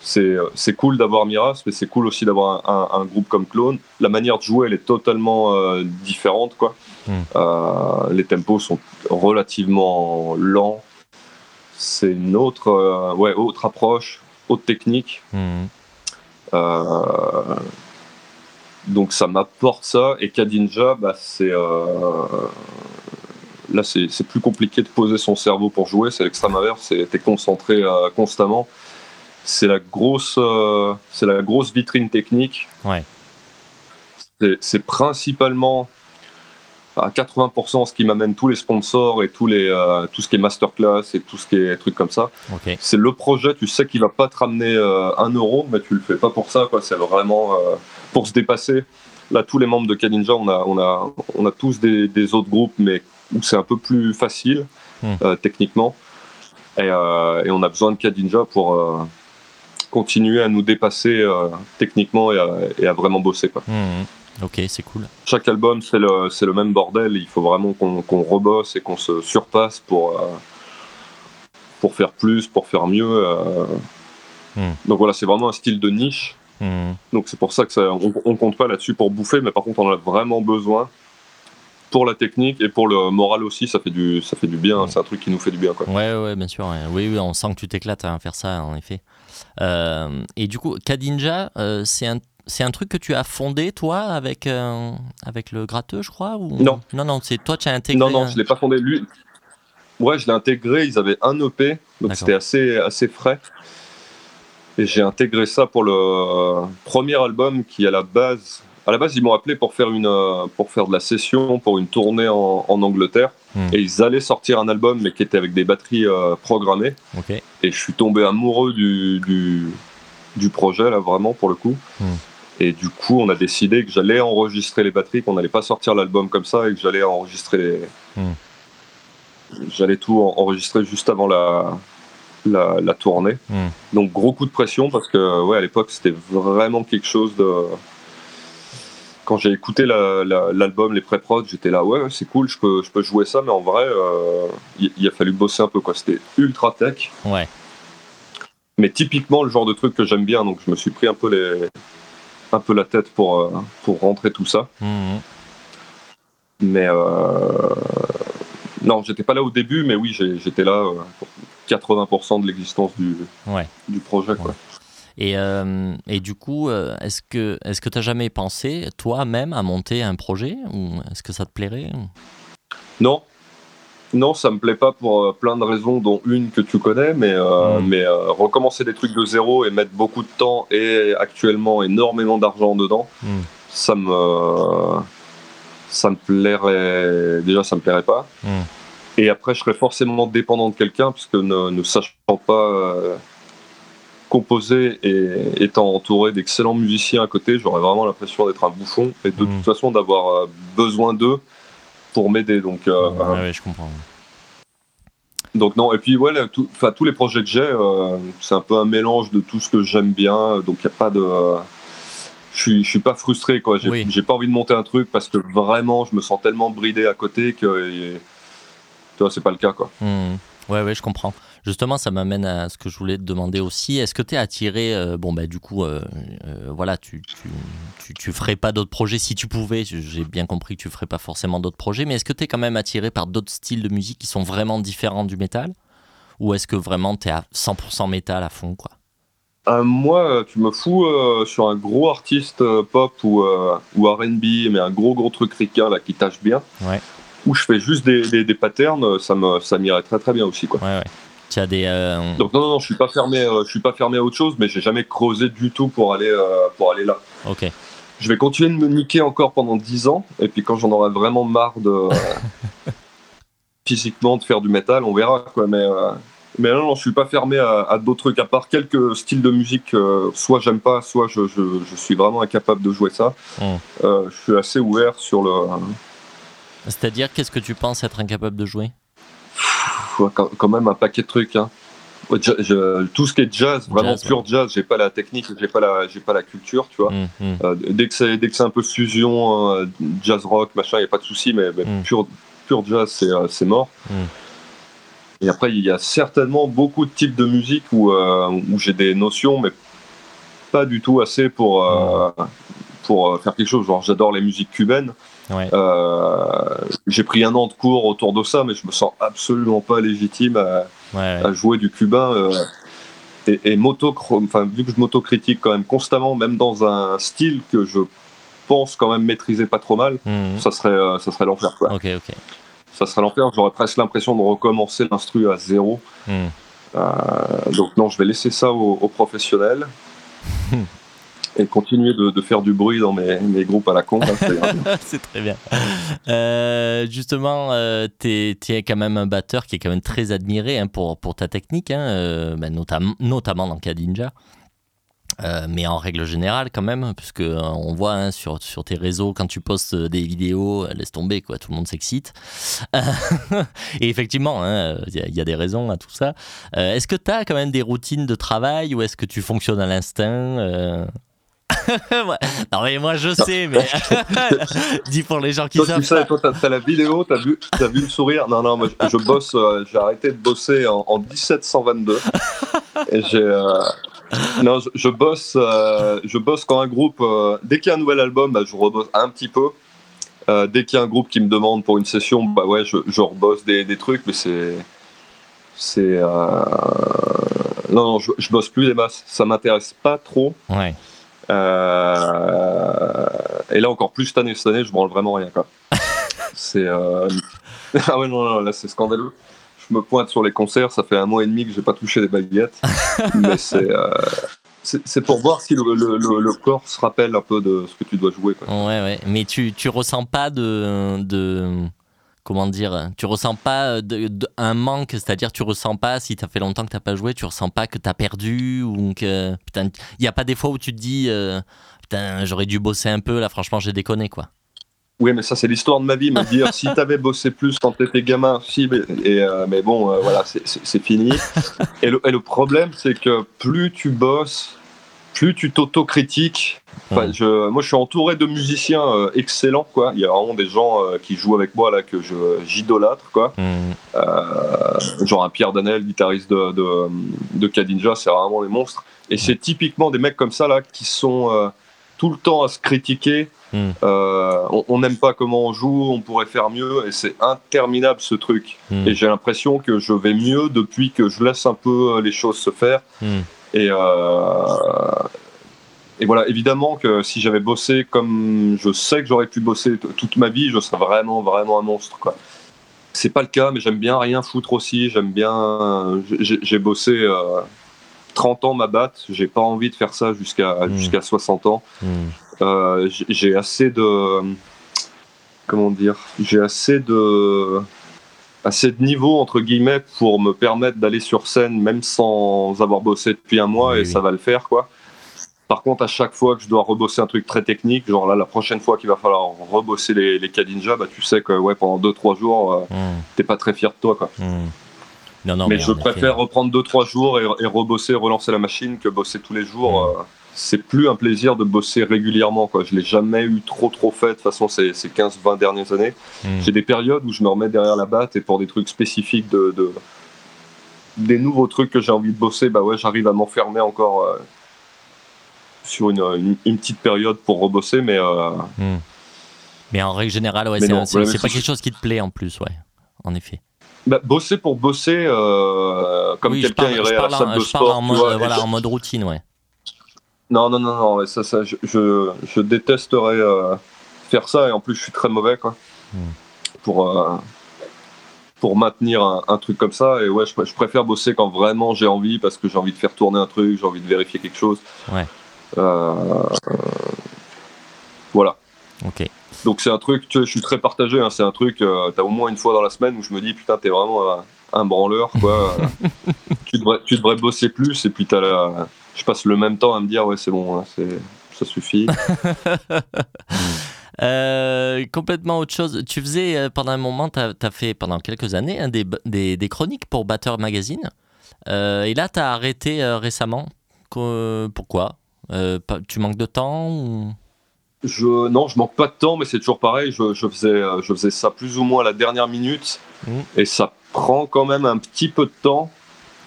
c'est euh, c'est cool d'avoir Miras, mais c'est cool aussi d'avoir un, un- un groupe comme Clone. La manière de jouer, elle est totalement euh, différente. Quoi. Mm. Euh, les tempos sont relativement lents. C'est une autre, euh, ouais, autre approche, autre technique. Hmm. Donc ça m'apporte ça. Et Kadinja, bah, c'est là c'est plus compliqué de poser son cerveau pour jouer. C'est l'extrême inverse. C'est t'es concentré constamment. C'est la grosse, euh, c'est la grosse vitrine technique. Ouais. C'est- principalement à 80% ce qui m'amène tous les sponsors et tous les, euh, tout ce qui est masterclass et tout ce qui est trucs comme ça c'est le projet, tu sais qu'il va pas te ramener euh, un euro, mais tu le fais pas pour ça, quoi. C'est vraiment pour se dépasser. Là, tous les membres de Kaninja, on a, on a, on a tous des, des autres groupes, mais où c'est un peu plus facile Hmm. techniquement. Et, et on a besoin de Kadinja pour continuer à nous dépasser euh, techniquement et à, et à vraiment bosser. Quoi. Hmm. Ok, c'est cool. Chaque album, c'est le, même bordel. Il faut vraiment qu'on qu'on rebosse et qu'on se surpasse pour, euh, pour faire plus, pour faire mieux. euh. Hmm. Donc voilà, c'est vraiment un style de niche. Donc c'est pour ça que ça, on, on compte pas là-dessus pour bouffer, mais par contre, on en a vraiment besoin pour la technique et pour le moral aussi. Ça fait du, ça fait du bien. C'est un truc qui nous fait du bien. Quoi. Ouais, ouais, bien sûr. ouais. Oui, oui, on sent que tu t'éclates à faire ça, en effet. Euh, et du coup, Kadinja, euh, c'est un, c'est un truc que tu as fondé, toi, avec, euh, avec le gratteux, je crois ou... Non. Non, non, c'est toi, tu as intégré. Non, non, un- je l'ai pas fondé. Lui, ouais, je l'ai intégré. Ils avaient un EP, donc c'était assez, assez frais. Et j'ai intégré ça pour le premier album qui, à la base, à la base, ils m'ont appelé pour faire une, euh, pour faire de la session pour une tournée en, en Angleterre. Hmm. Et ils allaient sortir un album, mais qui était avec des batteries euh, programmées. Et je suis tombé amoureux du, du, du projet, là, vraiment, pour le coup. Hmm. Et du coup, on a décidé que j'allais enregistrer les batteries, qu'on n'allait pas sortir l'album comme ça, et que j'allais enregistrer les... Hmm. J'allais tout en- enregistrer juste avant la, la, la tournée. Donc, gros coup de pression, parce que, ouais, à l'époque, c'était vraiment quelque chose de... Quand j'ai écouté la- la- l'album, les pré-prod, j'étais là, ouais, c'est cool, je peux, je peux jouer ça, mais en vrai, euh, il a fallu bosser un peu, quoi. C'était ultra tech. Ouais. Mais typiquement le genre de truc que j'aime bien, donc je me suis pris un peu les, un peu la tête pour euh, pour rentrer tout ça. Hmm. Mais euh, non, j'étais pas là au début, mais oui, j'étais là pour 80% de l'existence du Ouais. du projet. Quoi. Et, euh, et du coup, euh, est-ce que est-ce que tu as jamais pensé, toi-même, à monter un projet Ou est-ce que ça te plairait Non, Non, ça me plaît pas pour euh, plein de raisons, dont une que tu connais, mais, euh, Mm. mais euh, recommencer des trucs de zéro et mettre beaucoup de temps et actuellement énormément d'argent dedans, Mm. ça me ça me plairait déjà ça me plairait pas. Mm. Et après, je serais forcément dépendant de quelqu'un, puisque ne, ne sachant pas composer et étant entouré d'excellents musiciens à côté, j'aurais vraiment l'impression d'être un bouffon et de Mm. toute façon d'avoir euh, besoin d'eux pour m'aider. Donc, euh, Ouais, ouais, je comprends. donc non. Et puis ouais, là, tout- tous les projets que j'ai, euh, c'est un peu un mélange de tout ce que j'aime bien. Donc il y a pas de, je suis, je suis pas frustré quoi. J'ai Oui. pas envie de monter un truc parce que vraiment, je me sens tellement bridé à côté que, et- tu vois, c'est pas le cas quoi. Hmm. Ouais, ouais, je comprends. Justement, ça m'amène à ce que je voulais te demander aussi. Est-ce que tu es attiré euh, Bon, bah, du coup, euh, euh, voilà, tu, tu, tu, tu ferais pas d'autres projets? Si tu pouvais. J'ai bien compris que tu ferais pas forcément d'autres projets, mais est-ce que tu es quand même attiré par d'autres styles de musique qui sont vraiment différents du métal? Ou est-ce que vraiment tu es à 100% métal à fond, quoi? Moi, tu me fous sur un gros artiste pop ou, ou R&B, mais un gros gros truc ricain là qui tâche bien. Ouais. Où je fais juste des, des, des patterns, ça me ça m'irait très très bien aussi quoi. Ouais, ouais. Tu as des. euh, Donc non non, non je suis pas fermé, euh, je suis pas fermé à autre chose, mais j'ai jamais creusé du tout pour aller euh, pour aller là. Ok. Je vais continuer de me niquer encore pendant 10 ans, et puis quand j'en aurai vraiment marre de physiquement de faire du métal, on verra quoi. Mais mais non, non, je suis pas fermé à, à d'autres trucs, à part quelques styles de musique, soit j'aime pas, soit je, je, je suis vraiment incapable de jouer ça. Mm. Euh, je suis assez ouvert sur le C'est-à-dire, qu'est-ce que tu penses être incapable de jouer? Ouais, quand, même un paquet de trucs. Hein. Je- tout ce qui est jazz, vraiment Jazz, pur jazz, j'ai pas la technique, j'ai pas la, j'ai pas la culture, tu vois. Hmm, hmm. Euh, dès que c'est dès que c'est un peu fusion, euh, jazz rock, machin, y a pas de souci, mais, mais Mm. pur pur jazz, c'est euh, c'est mort. Mm. Et après, il y a certainement beaucoup de types de musique où où j'ai des notions, mais pas du tout assez pour pour faire quelque chose. Genre, j'adore les musiques cubaines. Ouais. Euh, j'ai pris un an de cours autour de ça, mais je me sens absolument pas légitime à, Ouais, à jouer du cubain. euh, et, et moto, enfin, vu que je m'autocritique quand même constamment, même dans un style que je pense quand même maîtriser pas trop mal, Hmm. ça serait, euh, ça serait l'enfer. Quoi. Ça serait l'enfer. J'aurais presque l'impression de recommencer l'instru à zéro. Euh, donc non, je vais laisser ça aux, aux professionnels. Et continuer de, faire du bruit dans mes, groupes à la con. là, c'est- très bien. Euh, justement, euh, tu es, quand même un batteur qui est quand même très admiré hein, pour, pour ta technique, hein, euh, bah, notam- notamment dans Kadinja. Euh, mais en règle générale quand même, puisque on voit hein, sur, sur tes réseaux quand tu postes des vidéos, laisse tomber quoi, tout le monde s'excite. Et effectivement, hein, il y, y a des raisons à tout ça. Est-ce que tu as quand même des routines de travail ou est-ce que tu fonctionnes à l'instinct. Non mais moi je sais, mais dis pour les gens qui Toi, savent tu sais, toi, t'as, la vidéo, t'as vu, t'as vu le sourire. Non, non, moi, je, je bosse, euh, j'ai arrêté de bosser en, en 1722. Et j'ai, euh, non, je, je bosse, euh, je bosse quand un groupe, dès qu'il y a un nouvel album, bah, je rebosse un petit peu. Dès qu'il y a un groupe qui me demande pour une session, bah ouais, je, je rebosse des, des trucs, mais c'est, c'est, non, non, je, je bosse plus des masses. Ça m'intéresse pas trop. Ouais. Euh, et là encore plus cette année, cette année, je branle vraiment rien quoi. c'est euh, ah ouais non, non là c'est scandaleux. Je me pointe sur les concerts, ça fait un mois et demi que j'ai pas touché des baguettes, mais c'est euh, c'est c'est pour voir si le, le, le, le corps se rappelle un peu de ce que tu dois jouer. Quoi. Ouais, ouais. Mais tu, tu ressens pas de, de. Comment dire Tu ressens pas de- un manque, c'est-à-dire tu ressens pas, si t'as fait longtemps que t'as pas joué, tu ressens pas que t'as perdu ou que. Putain, il y a pas des fois où tu te dis. euh, Putain, j'aurais dû bosser un peu, là, franchement, j'ai déconné, quoi. Oui, mais ça c'est l'histoire de ma vie, me dire si t'avais bossé plus quand t'étais gamin, si, mais, euh, mais bon, euh, voilà, c'est fini. Et le, et le problème, c'est que plus tu bosses, plus tu t'autocritiques. Enfin, je, moi, je suis entouré de musiciens euh, excellents, quoi. Il y a vraiment des gens euh, qui jouent avec moi là que j'idolâtre, quoi. Hmm. Euh, genre un Pierre Danel, guitariste de, de, de Kadinja, c'est vraiment des monstres. Et c'est typiquement des mecs comme ça là qui sont tout le temps à se critiquer. Mm. On- n'aime pas comment on joue, on pourrait faire mieux, et c'est interminable ce truc. Hmm. Et j'ai l'impression que je vais mieux depuis que je laisse un peu les choses se faire. Hmm. Et, euh, et voilà, évidemment que si j'avais bossé comme je sais que j'aurais pu bosser toute ma vie, je serais vraiment, vraiment un monstre. Quoi. c'est pas le cas, mais j'aime bien rien foutre aussi. J'aime bien. J'ai bossé euh, 30 ans ma batte. J'ai pas envie de faire ça jusqu'à Mm. jusqu'à 60 ans. Hmm. Euh, j'ai assez de. Comment dire J'ai assez de. Assez de niveau, entre guillemets, pour me permettre d'aller sur scène, même sans avoir bossé depuis un mois, Oui, et oui. ça va le faire, quoi. Par contre, à chaque fois que je dois rebosser un truc très technique, genre là, la prochaine fois qu'il va falloir rebosser les, les Kadinja, bah, tu sais que ouais, pendant 2-3 jours, euh, Hmm. t'es pas très fier de toi. Quoi. Hmm. Non, non, mais, mais je effet. préfère reprendre 2-3 jours et, et rebosser, relancer la machine que bosser tous les jours. Mm. euh, c'est plus un plaisir de bosser régulièrement. Quoi. Je l'ai jamais eu trop trop fait de toute façon ces, ces 15-20 dernières années. Hmm. J'ai des périodes où je me remets derrière la batte et pour des trucs spécifiques de, de- des nouveaux trucs que j'ai envie de bosser, bah ouais, j'arrive à m'enfermer encore euh, sur une, une- une petite période pour rebosser, mais euh, Hmm. Mais en règle générale, ouais, c'est ouais, pas quelque chose qui te plaît en plus, ouais. En effet. bah, bosser pour bosser, euh, comme oui, quelqu'un irait à la salle de je parle sport. en mode, vois, voilà, en mode routine, ouais. Non, non, non, non, ça, ça, je, je, je détesterais euh, faire ça et en plus je suis très mauvais quoi. Hmm. Pour, euh, pour maintenir un, un truc comme ça. Et ouais, je, je préfère bosser quand vraiment j'ai envie parce que j'ai envie de faire tourner un truc, j'ai envie de vérifier quelque chose. Ouais. Euh, voilà. Ok. Donc c'est un truc, tu sais, je suis très partagé, hein, c'est un truc, t'as au moins une fois dans la semaine où je me dis putain t'es vraiment un, un branleur quoi. tu, devrais, tu devrais bosser plus et puis t'as la... je passe le même temps à me dire ouais c'est bon, c'est... ça suffit. Euh, complètement autre chose. Tu faisais euh, pendant un moment, tu as, fait pendant quelques années hein, des, des, des chroniques pour Batteur Magazine. Euh, et là, tu as arrêté récemment. Pourquoi? Tu manques de temps ou... Je, non, je manque pas de temps, mais c'est toujours pareil. Je, je faisais, je faisais ça plus ou moins à la dernière minute, Mhm. et ça prend quand même un petit peu de temps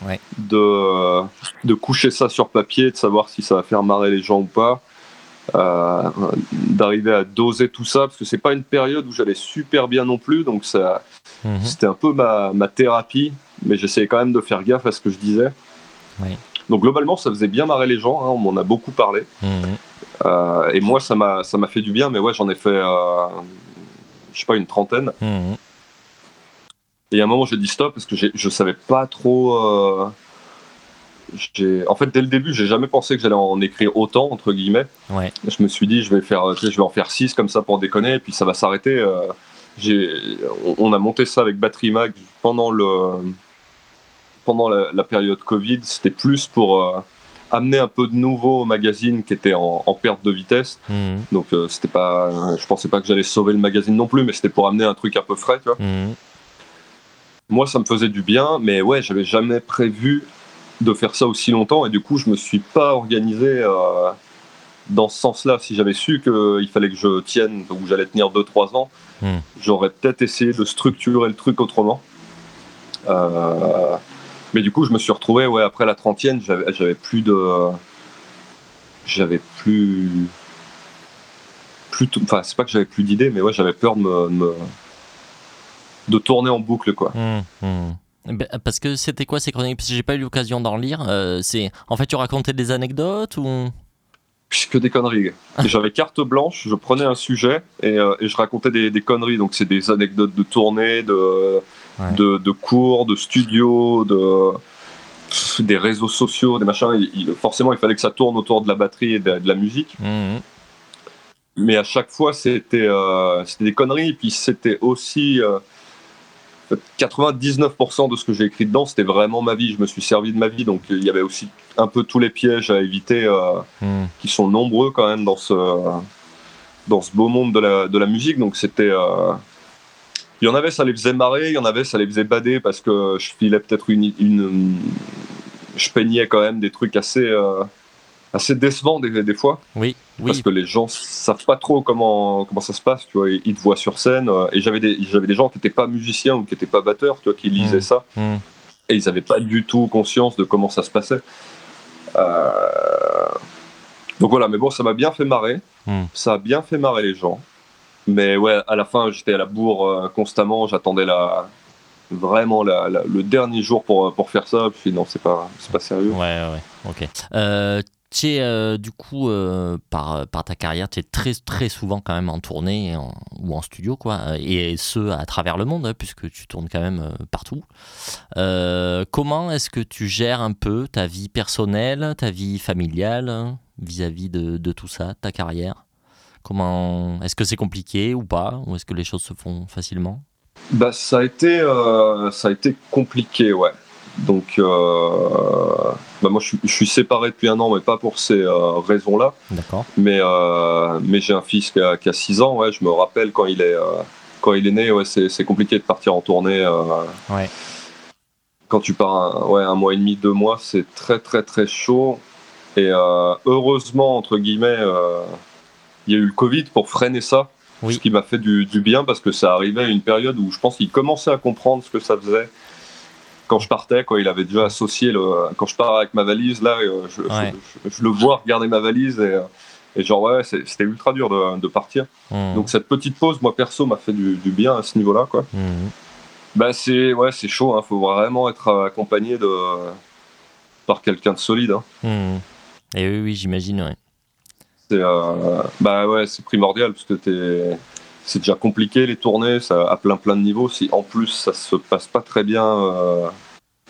Ouais. de, de coucher ça sur papier, de savoir si ça va faire marrer les gens ou pas, euh, d'arriver à doser tout ça, parce que c'est pas une période où j'allais super bien non plus, donc ça, Mhm. c'était un peu ma, ma thérapie, mais j'essayais quand même de faire gaffe à ce que je disais. Oui. Donc globalement, ça faisait bien marrer les gens, hein, on m'en a beaucoup parlé. Mhm. Euh, et moi, ça m'a, ça m'a fait du bien, mais ouais, j'en ai fait, euh, je sais pas, une trentaine. Mhm. Et à un moment, j'ai dit stop parce que je savais pas trop. euh, en fait, dès le début, j'ai jamais pensé que j'allais en écrire autant, entre guillemets. Ouais. Je me suis dit, je vais, faire, je vais en faire 6 comme ça pour déconner, et puis ça va s'arrêter. euh, on, a monté ça avec Battery Mag pendant, le, pendant la, la période Covid. C'était plus pour euh, amener un peu de nouveau au magazine qui était en, en perte de vitesse. Mhm. Donc c'était pas, je pensais pas que j'allais sauver le magazine non plus, mais c'était pour amener un truc un peu frais, tu vois. Mhm. Moi, ça me faisait du bien, mais ouais, j'avais jamais prévu de faire ça aussi longtemps, et du coup, je me suis pas organisé euh, dans ce sens-là. Si j'avais su qu'il fallait que je tienne, ou que j'allais tenir 2-3 ans, Hmm. j'aurais peut-être essayé de structurer le truc autrement. Euh, mais du coup, je me suis retrouvé, ouais, après la trentième, j'avais plus de, j'avais plus, plus, enfin, c'est pas que j'avais plus d'idées, mais ouais, j'avais peur de me, de me- de tourner en boucle, quoi. Mhm. Mhm. Ben, Parce que c'était quoi ces chroniques? Parce que j'ai pas eu l'occasion d'en lire. Euh, c'est en fait tu racontais des anecdotes ou? Que des conneries. J'avais carte blanche, je prenais un sujet et, euh, et je racontais des, des conneries. Donc c'est des anecdotes de tournée, de, Ouais. de, de cours, de studio, de pff, des réseaux sociaux, des machins. Il- il- forcément, il fallait que ça tourne autour de la batterie et de, de la musique. Mhm. Mais à chaque fois, c'était euh, des conneries. Et puis c'était aussi euh, 99% de ce que j'ai écrit dedans, c'était vraiment ma vie. Je me suis servi de ma vie. Donc il y avait aussi un peu tous les pièges à éviter. euh, Mhm. qui sont nombreux quand même dans ce, dans ce beau monde de la, de la musique. Donc c'était. euh, Il y en avait, ça les faisait marrer, il y en avait, ça les faisait bader parce que je filais peut-être une, une. Je peignais quand même des trucs assez, euh, assez décevants des, des fois. Oui, Parce oui. que les gens savent pas trop comment, comment ça se passe, tu vois. Ils, ils te voient sur scène. euh, et j'avais des, j'avais des gens qui n'étaient pas musiciens ou qui n'étaient pas batteurs, tu vois, qui lisaient Mm. ça Mhm. et ils n'avaient pas du tout conscience de comment ça se passait. Euh, Donc voilà, mais bon, ça m'a bien fait marrer. Hmm. Ça a bien fait marrer les gens. Mais ouais, à la fin, j'étais à la bourre euh, constamment. J'attendais la... vraiment la- la- le dernier jour pour, pour faire ça. Puis non, c'est pas, c'est pas sérieux. Ouais, ouais, ouais. ok. Euh, tu es euh, du coup, euh, par, par ta carrière, tu es très, très souvent quand même en tournée ou en studio, quoi, et ce, à travers le monde, hein, puisque tu tournes quand même euh, partout. comment est-ce que tu gères un peu ta vie personnelle, ta vie familiale, hein, vis-à-vis de, de, tout ça, ta carrière? Comment Est-ce que c'est compliqué ou pas? Ou est-ce que les choses se font facilement? Bah, ça, a été, ça a été compliqué, ouais. Donc, euh, bah moi, je suis, séparé depuis un an, mais pas pour ces euh, raisons-là. Mais, euh, mais j'ai un fils qui a, qui a 6 ans. Ouais, je me rappelle quand il est, quand il est né, ouais, c'est compliqué de partir en tournée. ouais. Quand tu pars un, ouais, un mois et demi, deux mois, c'est très, très, très chaud. Et heureusement, entre guillemets, il y a eu le Covid pour freiner ça. Ce qui m'a fait du, du, bien parce que ça arrivait à une période où je pense qu'il commençait à comprendre ce que ça faisait quand je partais, quoi, il avait déjà associé le. Quand je pars avec ma valise, là, euh, je, le vois regarder ma valise et, euh, et genre, ouais, c'était ultra dur de, partir. Mmh. Donc, cette petite pause, moi, perso, m'a fait du, bien à ce niveau-là, quoi. Mmh. Bah, c'est ouais, chaud, il hein. faut vraiment être accompagné de, par quelqu'un de solide. Hein. Mmh. Et oui, oui j'imagine, ouais. C'est euh, bah, ouais, primordial parce que t'es c'est déjà compliqué les tournées, ça à plein plein de niveaux. Si en plus ça se passe pas très bien euh,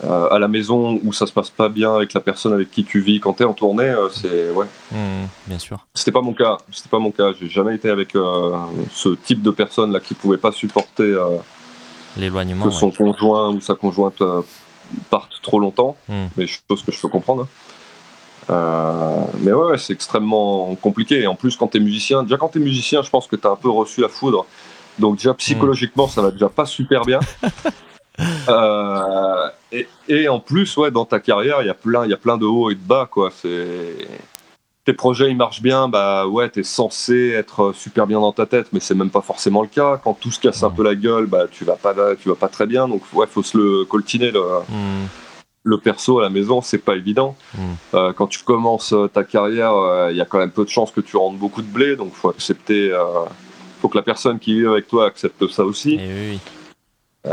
euh, à la maison ou ça se passe pas bien avec la personne avec qui tu vis quand tu es en tournée, euh, c'est ouais. Mmh, bien sûr. C'était pas mon cas. C'était pas mon cas. J'ai jamais été avec ce type de personne là qui pouvait pas supporter l'éloignement que son conjoint ou sa conjointe parte trop longtemps. Mmh. Mais chose que je peux comprendre. Euh, mais ouais, c'est extrêmement compliqué. Et en plus, quand tu es musicien, déjà quand musicien, je pense que tu as un peu reçu la foudre. Donc déjà psychologiquement, ça va déjà pas super bien. Euh, et, en plus, ouais, dans ta carrière, il y a plein, il y a plein de hauts et de bas, quoi. Tes projets ils marchent bien, bah ouais, t'es censé être super bien dans ta tête, mais c'est même pas forcément le cas. Quand tout se casse un peu la gueule, bah tu vas pas, tu vas pas très bien. Donc ouais, faut se le coltiner. Le, hmm le perso à la maison, c'est pas évident. Hmm. Euh, quand tu commences euh, ta carrière, euh, il y a quand même peu de chances que tu rentres beaucoup de blé, donc faut accepter. Euh, faut que la personne qui vit avec toi accepte ça aussi. Eh ouais,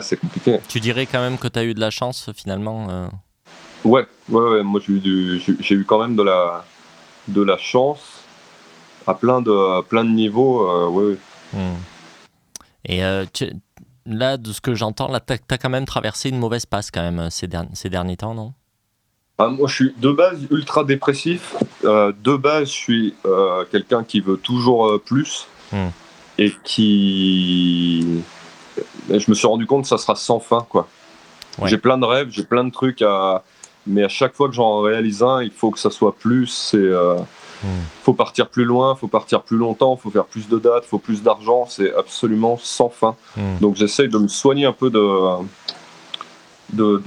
c'est compliqué. Tu dirais quand même que tu as eu de la chance finalement ouais, ouais, ouais, moi j'ai eu, j'ai eu quand même de la, de la chance à plein de, plein de niveaux. ouais. Hmm. Et tu, là, de ce que j'entends, là, tu as, quand même traversé une mauvaise passe quand même ces, ces derniers temps, non? Ah, Moi, je suis de base ultra dépressif. Euh, de base, je suis euh, quelqu'un qui veut toujours euh, plus hmm. et qui. je me suis rendu compte que ça sera sans fin, quoi. J'ai plein de rêves, j'ai plein de trucs à. Mais à chaque fois que j'en réalise un, il faut que ça soit plus. C'est faut partir plus loin, faut partir plus longtemps, faut faire plus de dates, faut plus d'argent. C'est absolument sans fin. Hmm. Donc j'essaye de me soigner un peu de, de,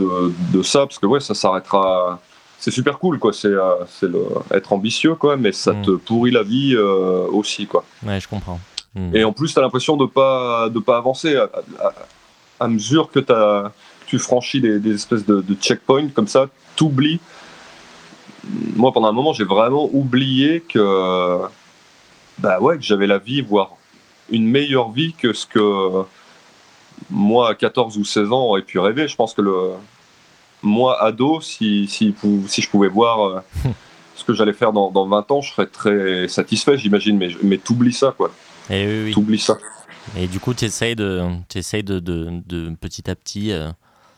de, ça parce que ouais, ça s'arrêtera. C'est super cool, quoi. C'est euh, être ambitieux, quoi, mais ça hmm. te pourrit la vie euh, aussi, quoi. Ouais, je comprends. Hmm. Et en plus, tu as l'impression de pas de pas avancer à, mesure que as, tu franchis des, des espèces de, de checkpoints comme ça, t'oublies moi, pendant un moment, j'ai vraiment oublié que, bah ouais, que j'avais la vie, voire une meilleure vie que ce que moi, à 14 ou 16 ans, aurait pu rêver. Je pense que le, moi, ado, si, si, si je pouvais voir euh, ce que j'allais faire dans, dans, 20 ans, je serais très satisfait, j'imagine, mais, mais t'oublies ça, quoi. Et eh oui, oui. T'oublies ça. Et du coup, tu essayes, de, de, de, de, petit à petit euh,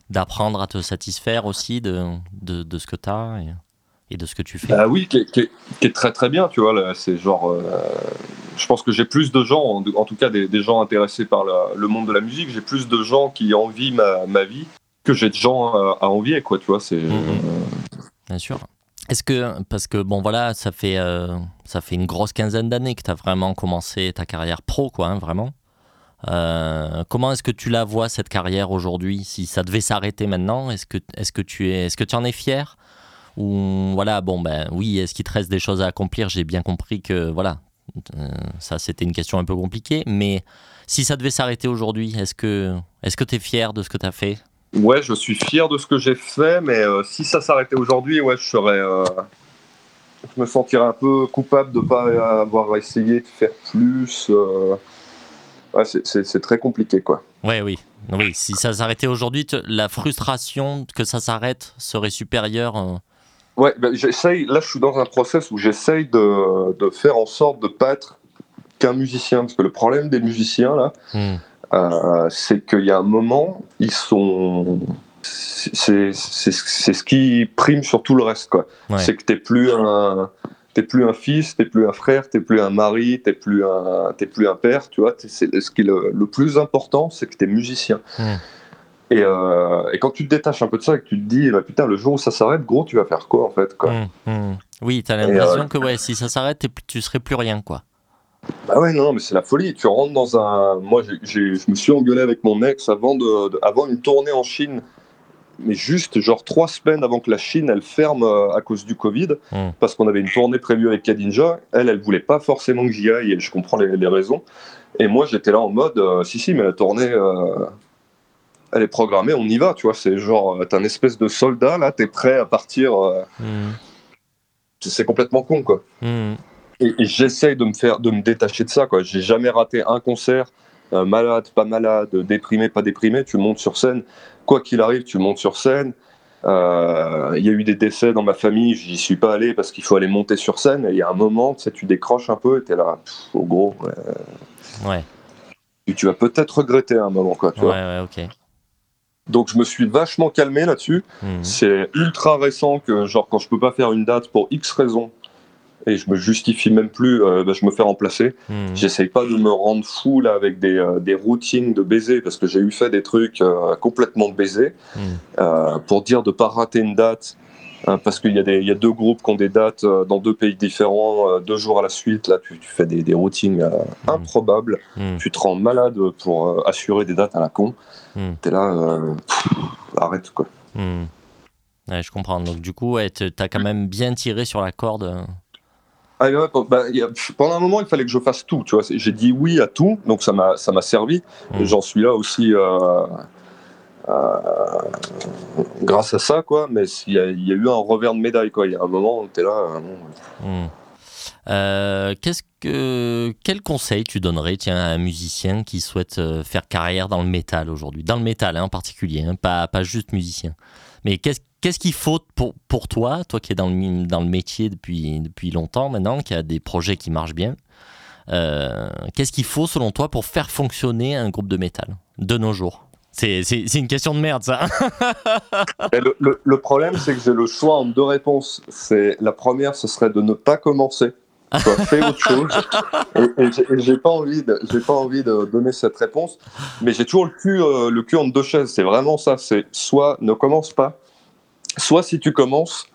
d'apprendre à te satisfaire aussi de, de, de ce que tu as. Et et de ce que tu fais. Ah oui, qui est, très très bien, tu vois. C'est genre, euh, je pense que j'ai plus de gens, en, tout cas des, gens intéressés par le monde de la musique, j'ai plus de gens qui envient ma, ma vie que j'ai de gens à, envier, quoi, tu vois. C'est. Mhm. Euh, bien sûr. Est-ce que, parce que bon voilà, ça fait, euh, ça fait une grosse quinzaine d'années que tu as vraiment commencé ta carrière pro, quoi, hein, vraiment. comment est-ce que tu la vois cette carrière aujourd'hui Si ça devait s'arrêter maintenant, est-ce que, est-ce que tu es, est-ce que tu en es fier? Ou voilà, bon, ben oui, est-ce qu'il te reste des choses à accomplir? J'ai bien compris que voilà, euh, ça c'était une question un peu compliquée, mais si ça devait s'arrêter aujourd'hui, est-ce que est-ce que tu es fier de ce que tu as fait? Ouais, je suis fier de ce que j'ai fait, mais euh, si ça s'arrêtait aujourd'hui, ouais, je serais. Euh, je me sentirais un peu coupable de ne pas avoir essayé de faire plus. Ouais, c'est très compliqué, quoi. Ouais, oui. Oui, si ça s'arrêtait aujourd'hui, la frustration que ça s'arrête serait supérieure Ouais, bah, j'essaye. Là, je suis dans un process où j'essaye de, de faire en sorte de pas être qu'un musicien, parce que le problème des musiciens là, Hmm. euh, c'est qu'il y a un moment, ils sont, c'est ce qui prime sur tout le reste quoi. Ouais. C'est que t'es plus un, t'es plus un fils, t'es plus un frère, t'es plus un mari, t'es plus un, plus un père, tu vois. C'est ce qui est le, le plus important, c'est que t'es musicien. Hmm. Et, euh, et quand tu te détaches un peu de ça et que tu te dis, bah, putain, le jour où ça s'arrête, gros, tu vas faire quoi en fait quoi Hmm, hmm. Oui, t'as Et, l'impression euh, que ouais, si ça s'arrête, tu serais plus rien, quoi. Bah ouais, non, mais c'est la folie. Tu rentres dans un. Moi, je me suis engueulé avec mon ex avant, de, de- avant une tournée en Chine, mais juste genre trois semaines avant que la Chine elle ferme euh, à cause du Covid, Mm. parce qu'on avait une tournée prévue avec Kadinja. Elle, elle voulait pas forcément que j'y aille, et je comprends les, les raisons. Et moi, j'étais là en mode, euh, si, si, mais la tournée. euh, Elle est programmée, on y va, tu vois. C'est genre, euh, t'es un espèce de soldat, là, t'es prêt à partir. euh, Hmm, c'est complètement con, quoi. hmm. Et, et j'essaye de me faire, de me détacher de ça. Quoi. J'ai jamais raté un concert, euh, malade, pas malade, déprimé, pas déprimé. Tu montes sur scène, quoi qu'il arrive, tu montes sur scène. Euh, Il y a eu des décès dans ma famille, j'y suis pas allé parce qu'il faut aller monter sur scène. Et il y a un moment, tu sais, tu décroches un peu, et t'es là, au gros, ouais. Ouais, tu vas peut-être regretter à un moment, quoi. Tu ouais, vois. ouais, ok. Donc je me suis vachement calmé là-dessus. Hmm. C'est ultra récent que, genre, quand je peux pas faire une date pour X raisons, et je me justifie même plus, euh, bah, je me fais remplacer. Hmm. J'essaye pas de me rendre fou là avec des, euh, des routines de baiser parce que j'ai eu fait des trucs euh, complètement Hmm. euh, pour dire de pas rater une date hein, parce qu'il y, y a deux groupes qui ont des dates dans deux pays différents, deux jours à la suite. Là, tu, tu fais des, des routines euh, improbables. Hmm. Tu te rends malade pour euh, assurer des dates à la con. Hmm. T'es là, euh, pff, arrête quoi. Hmm. Ouais, je comprends. Donc, du coup, ouais, t'as quand même bien tiré sur la corde. euh. Ah, ouais, bah, a- pendant un moment, il fallait que je fasse tout. Tu vois, j'ai dit oui à tout, donc ça m'a ça m'a servi. Mm. J'en suis là aussi euh, euh, grâce à ça, quoi. Mais il y, a, il y a eu un revers de médaille, quoi. Il y a un moment, où t'es là. euh, bon, Hmm. Euh, qu'est-ce que quel conseil tu donnerais tiens à un musicien qui souhaite euh, faire carrière dans le métal aujourd'hui? Dans le métal hein, en particulier hein, pas pas juste musicien mais qu'est-ce qu'est-ce qu'il faut pour pour toi toi qui es dans le dans le métier depuis depuis longtemps maintenant qui a des projets qui marchent bien euh, qu'est-ce qu'il faut selon toi pour faire fonctionner un groupe de métal de nos jours? C'est une question de merde ça le, le- le problème, c'est que j'ai le choix entre deux réponses. La première, ce serait de ne pas commencer. Fais autre chose. Et, et j'ai- et j'ai pas envie de, j'ai pas envie de donner cette réponse. Mais j'ai toujours le cul, euh, le cul entre deux chaises. C'est vraiment ça. C'est soit ne commence pas, soit si tu commences,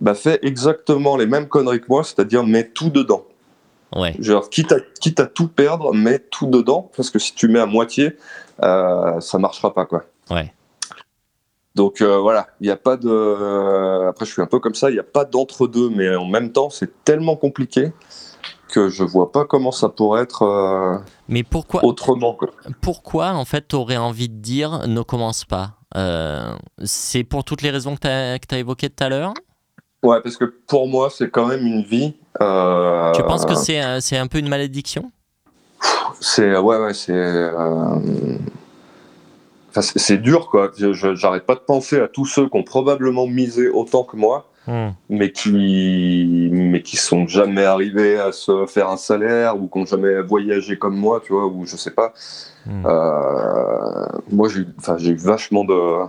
bah fais exactement les mêmes conneries que moi, c'est-à-dire mets tout dedans. ouais Genre, quitte à, quitte à tout perdre, mets tout dedans, parce que si tu mets à moitié, euh, ça marchera pas, quoi. ouais Donc euh, voilà, il n'y a pas de. euh, après, je suis un peu comme ça, il n'y a pas d'entre-deux, mais en même temps, c'est tellement compliqué que je vois pas comment ça pourrait être euh, mais pourquoi autrement. Quoi. pourquoi en fait tu aurais envie de dire ne commence pas? Euh, C'est pour toutes les raisons que tu as, évoquées tout à l'heure? Ouais, parce que pour moi, c'est quand même une vie. Tu penses que c'est un, c'est un peu une malédiction? C'est ouais, ouais, c'est. Euh, enfin, c'est dur, quoi. J'arrête pas de penser à tous ceux qui ont probablement misé autant que moi. mais qui mais qui sont jamais arrivés à se faire un salaire ou qui ont jamais voyagé comme moi tu vois ou je sais pas Hmm. Euh, moi j'ai enfin eu vachement de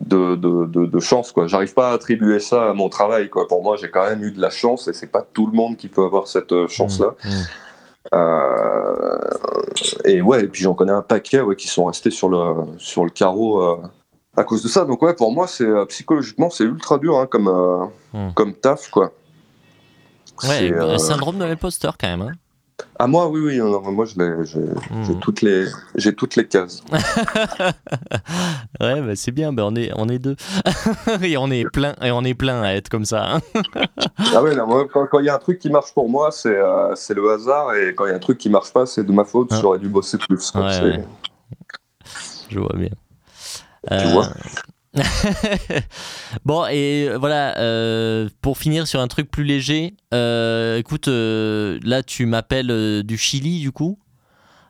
de, de, de, de chance quoi j'arrive pas à attribuer ça à mon travail quoi pour moi j'ai quand même eu de la chance et c'est pas tout le monde qui peut avoir cette chance là Hmm. euh, et ouais, et puis j'en connais un paquet ouais, qui sont restés sur le, sur le carreau euh, à cause de ça. Donc ouais, pour moi, c'est euh, psychologiquement, c'est ultra dur hein, comme, euh, Hmm. comme taf, quoi. Ouais, euh, syndrome de l'imposteur quand même. hein. Ah moi, oui, oui, non, moi, l'ai- j'ai Hmm. toutes les, j'ai toutes les cases. Ouais, bah, c'est bien, bah, on, est, on est deux. et on est plein, et on est plein à être comme ça. hein. ah ouais, non, moi, quand il y a un truc qui marche pour moi, c'est euh, c'est le hasard, et quand il y a un truc qui marche pas, c'est de ma faute. Ah. J'aurais dû bosser plus. Ouais, ouais. Je vois bien. Tu vois bon, et voilà, euh, pour finir sur un truc plus léger, euh, écoute, euh, là tu m'appelles euh, du Chili du coup.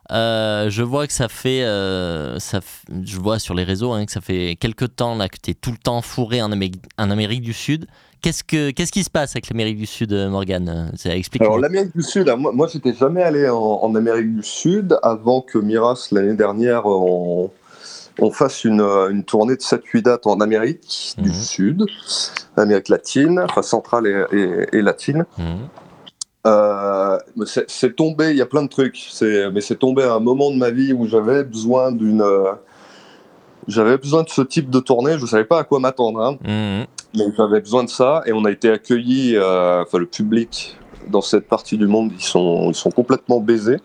Euh, je vois que ça fait, euh, ça, je vois sur les réseaux hein, que ça fait quelques temps là que tu es tout le temps fourré en Amérique, en du Sud. Qu'est-ce que, qu'est-ce qui se passe avec l'Amérique du Sud, euh, Morgan Explique. Alors l'Amérique du Sud, moi, moi j'étais jamais allé en, en Amérique du Sud avant que Miras l'année dernière on, on fasse une, euh, une tournée de 7-8 dates en Amérique du Mhm. Sud, Amérique latine, enfin centrale et, et- et latine. Mhm. Euh, mais c'est tombé, il y a plein de trucs, mais c'est tombé à un moment de ma vie où j'avais besoin d'une, euh, j'avais besoin de ce type de tournée. Je savais pas à quoi m'attendre. hein. Mhm. Mais j'avais besoin de ça et on a été accueillis, euh, enfin le public dans cette partie du monde, ils sont, ils sont complètement baisés.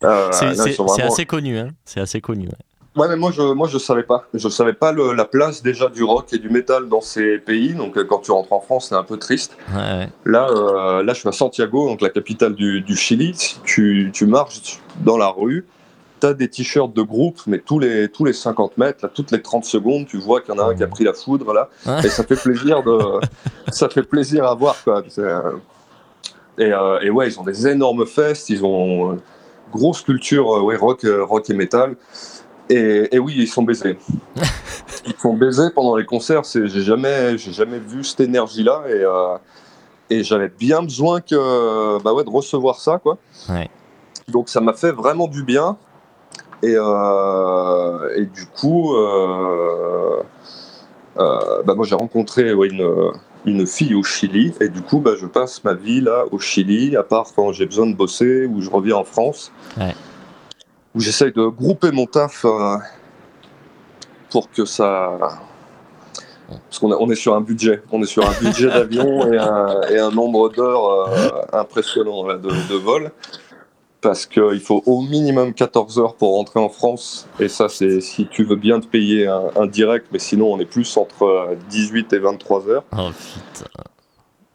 C'est, vraiment- assez connu. Hein. C'est assez connu. ouais. Ouais, mais moi je, moi je savais pas. Je savais pas le- la place déjà du rock et du métal dans ces pays. Donc euh, quand tu rentres en France, c'est un peu triste. Ouais. Là, euh, là, je suis à Santiago, donc la capitale du, du Chili. Tu, tu marches dans la rue, tu as des t-shirts de groupe, mais tous les, tous les 50 mètres, là, toutes les 30 secondes, tu vois qu'il y en a un qui a pris la foudre là, et ça fait plaisir de, ça fait plaisir à voir quoi. Euh, Et, euh, et ouais, ils ont des énormes festes, ils ont grosse culture ouais, rock, rock et métal. Et, et oui, ils sont baisés. Ils sont baisés pendant les concerts. J'ai jamais, j'ai jamais vu cette énergie-là et, euh, et j'avais bien besoin que, bah ouais, de recevoir ça, quoi. Ouais. Donc ça m'a fait vraiment du bien. Et, euh, et du coup, euh, euh, bah moi j'ai rencontré ouais, une, une fille au Chili et du coup, bah, je passe ma vie là au Chili, à part quand j'ai besoin de bosser ou je reviens en France, Ouais. Où j'essaye de grouper mon taf euh, pour que ça. Parce qu'on a- on est sur un budget, on est sur un budget d'avion et un, et un nombre d'heures euh, impressionnant là, de, de vol. Parce qu'il faut au minimum 14 heures pour rentrer en France. Et ça, c'est si tu veux bien te payer un, un direct, mais sinon, on est plus entre euh, 18 et 23 heures. Oh, putain.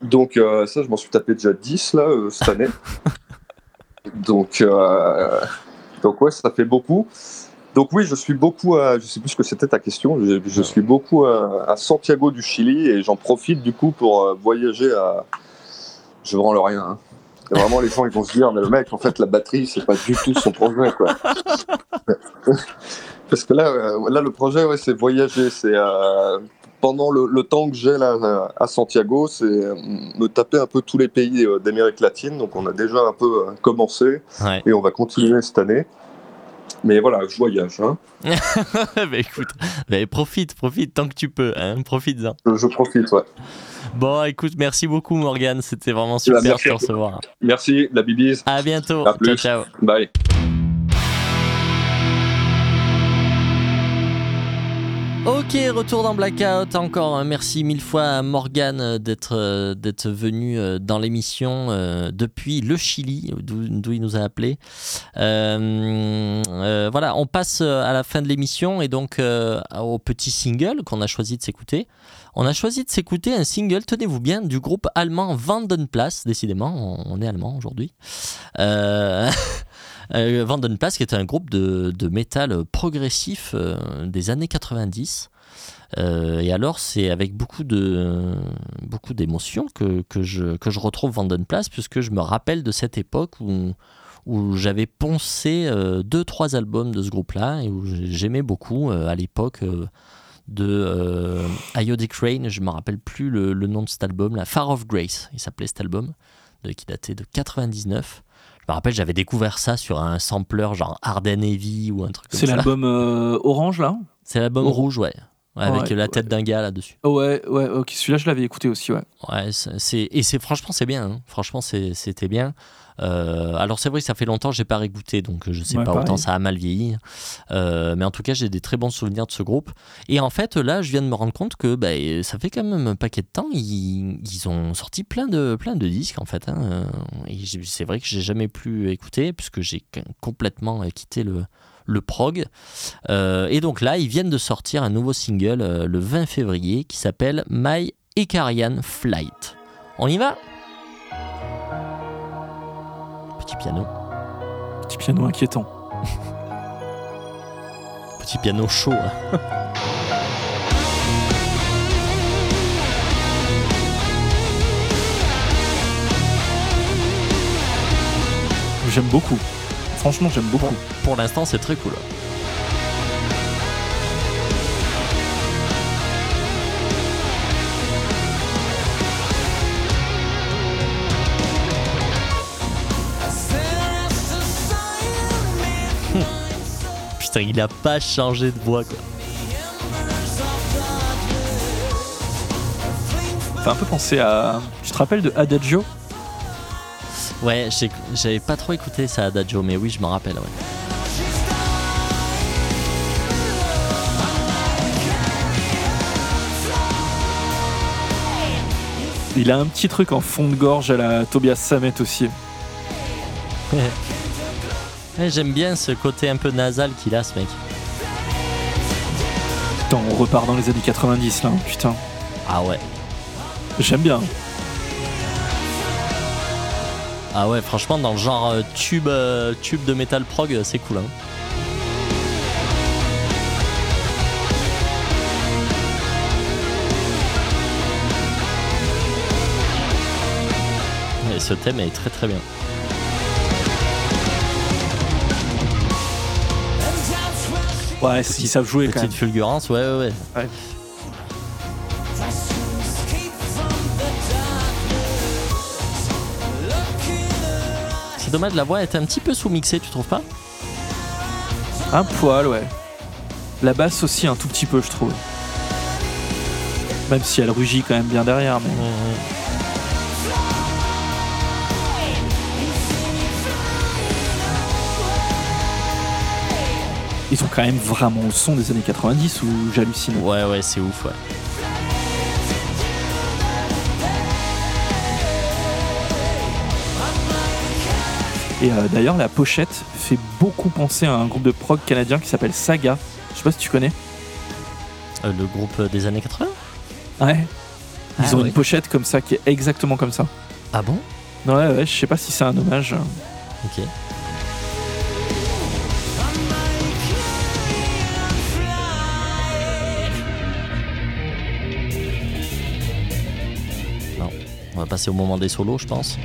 Donc, euh, ça, je m'en suis tapé déjà 10 là, euh, cette année. donc, euh, donc, ouais, ça fait beaucoup. Donc, oui, je suis beaucoup à. Je sais plus ce que c'était ta question. Je, je suis beaucoup à, à Santiago du Chili et j'en profite du coup pour euh, voyager à. Je vends le rien. hein. Et Vraiment, les gens ils vont se dire, mais le mec, en fait, la batterie, c'est pas du tout son projet, quoi. Parce que là, euh, là le projet, ouais, c'est voyager. C'est euh, pendant le, le temps que j'ai là à Santiago, c'est euh, me taper un peu tous les pays euh, d'Amérique latine. Donc, on a déjà un peu euh, commencé Ouais. et on va continuer cette année. Mais voilà, je voyage. Hein. bah écoute, bah, profite, profite tant que tu peux, hein, profites-en. Je, je profite, ouais. Bon, écoute, merci beaucoup Morgan, c'était vraiment super de te recevoir. Merci, la bibise. À bientôt, À ciao ciao. Bye. Ok, retour dans Blackout encore. hein. Merci mille fois à Morgan euh, d'être euh, d'être venu euh, dans l'émission depuis le Chili, d'où il nous a appelé. Voilà, on passe à la fin de l'émission et donc au petit single qu'on a choisi de s'écouter. On a choisi de s'écouter un single, tenez-vous bien, du groupe allemand Vandenplatz. Décidément, on, on est allemand aujourd'hui. Euh, Vandenplatz, qui est un groupe de, de métal progressif euh, des années 90. Euh, et alors, c'est avec beaucoup de beaucoup d'émotion que, que, je, que je retrouve puisque je me rappelle de cette époque où, où j'avais poncé euh, deux, trois albums de ce groupe-là, et où j'aimais beaucoup à l'époque de Iodic Rain, je me rappelle plus le, le nom de cet album, la Far of Grace, il s'appelait cet album, qui datait de 99. Je me rappelle, j'avais découvert ça sur un sampler genre Arden Heavy ou un truc comme C'est ça. l'album euh, Orange là C'est l'album rouge, ouais. Ouais, avec Ouais, la tête d'un gars là-dessus. Ouais, ouais, ok. Celui-là, je l'avais écouté aussi, ouais. Ouais, c'est c'est- et c'est franchement c'est bien. hein. Franchement c'est- c'était bien. Euh, alors c'est vrai que ça fait longtemps que j'ai pas réécouté, donc je sais Ouais, pas pareil. autant ça a mal vieilli. Euh, mais en tout cas j'ai des très bons souvenirs de ce groupe. Et en fait là je viens de me rendre compte que bah, ça fait quand même un paquet de temps. Ils, ils ont sorti plein de plein de disques en fait. hein. Euh, Et c'est vrai que j'ai jamais pu écouter puisque j'ai complètement euh, quitté le le prog. Euh, et donc là, ils viennent de sortir un nouveau single euh, le 20 février qui s'appelle My Icarian Flight. On y va? Petit piano. Petit piano inquiétant. Petit piano chaud. hein. J'aime beaucoup. franchement, j'aime beaucoup. Pour l'instant, c'est très cool. Il a pas changé de voix quoi. fait un peu penser à. Tu te rappelles de Adagio? Ouais, j'avais pas trop écouté ça Adagio, mais oui, je m'en rappelle. Ouais. Il a un petit truc en fond de gorge à la Tobias Samet aussi. Ouais, J'aime bien ce côté un peu nasal qu'il a, ce mec. Putain, on repart dans les années 90 là, hein, putain. Ah ouais. J'aime bien. Ah ouais, franchement, dans le genre euh, tube, euh, tube de metal prog, euh, c'est cool. Hein. Et ce thème est très très bien. Ouais, s'ils savent jouer quand Petite même. fulgurance, ouais, ouais, ouais. Ouais. C'est dommage, la voix est un petit peu sous-mixée, tu trouves pas? Un poil, ouais. La basse aussi un tout petit peu, je trouve. Même si elle rugit quand même bien derrière, mais. Ils ont quand même vraiment le son des années 90 où j'hallucine. Ouais, ouais, c'est ouf, ouais. Et euh, d'ailleurs, la pochette fait beaucoup penser à un groupe de prog canadien qui s'appelle Saga. Je sais pas si tu connais. Euh, le groupe euh, des années 80 Ouais. Ils Ah ont ouais. une pochette comme ça qui est exactement comme ça. Ah bon? Ouais, ouais, je sais pas si c'est un hommage. Ok. Va passer au moment des solos, je pense.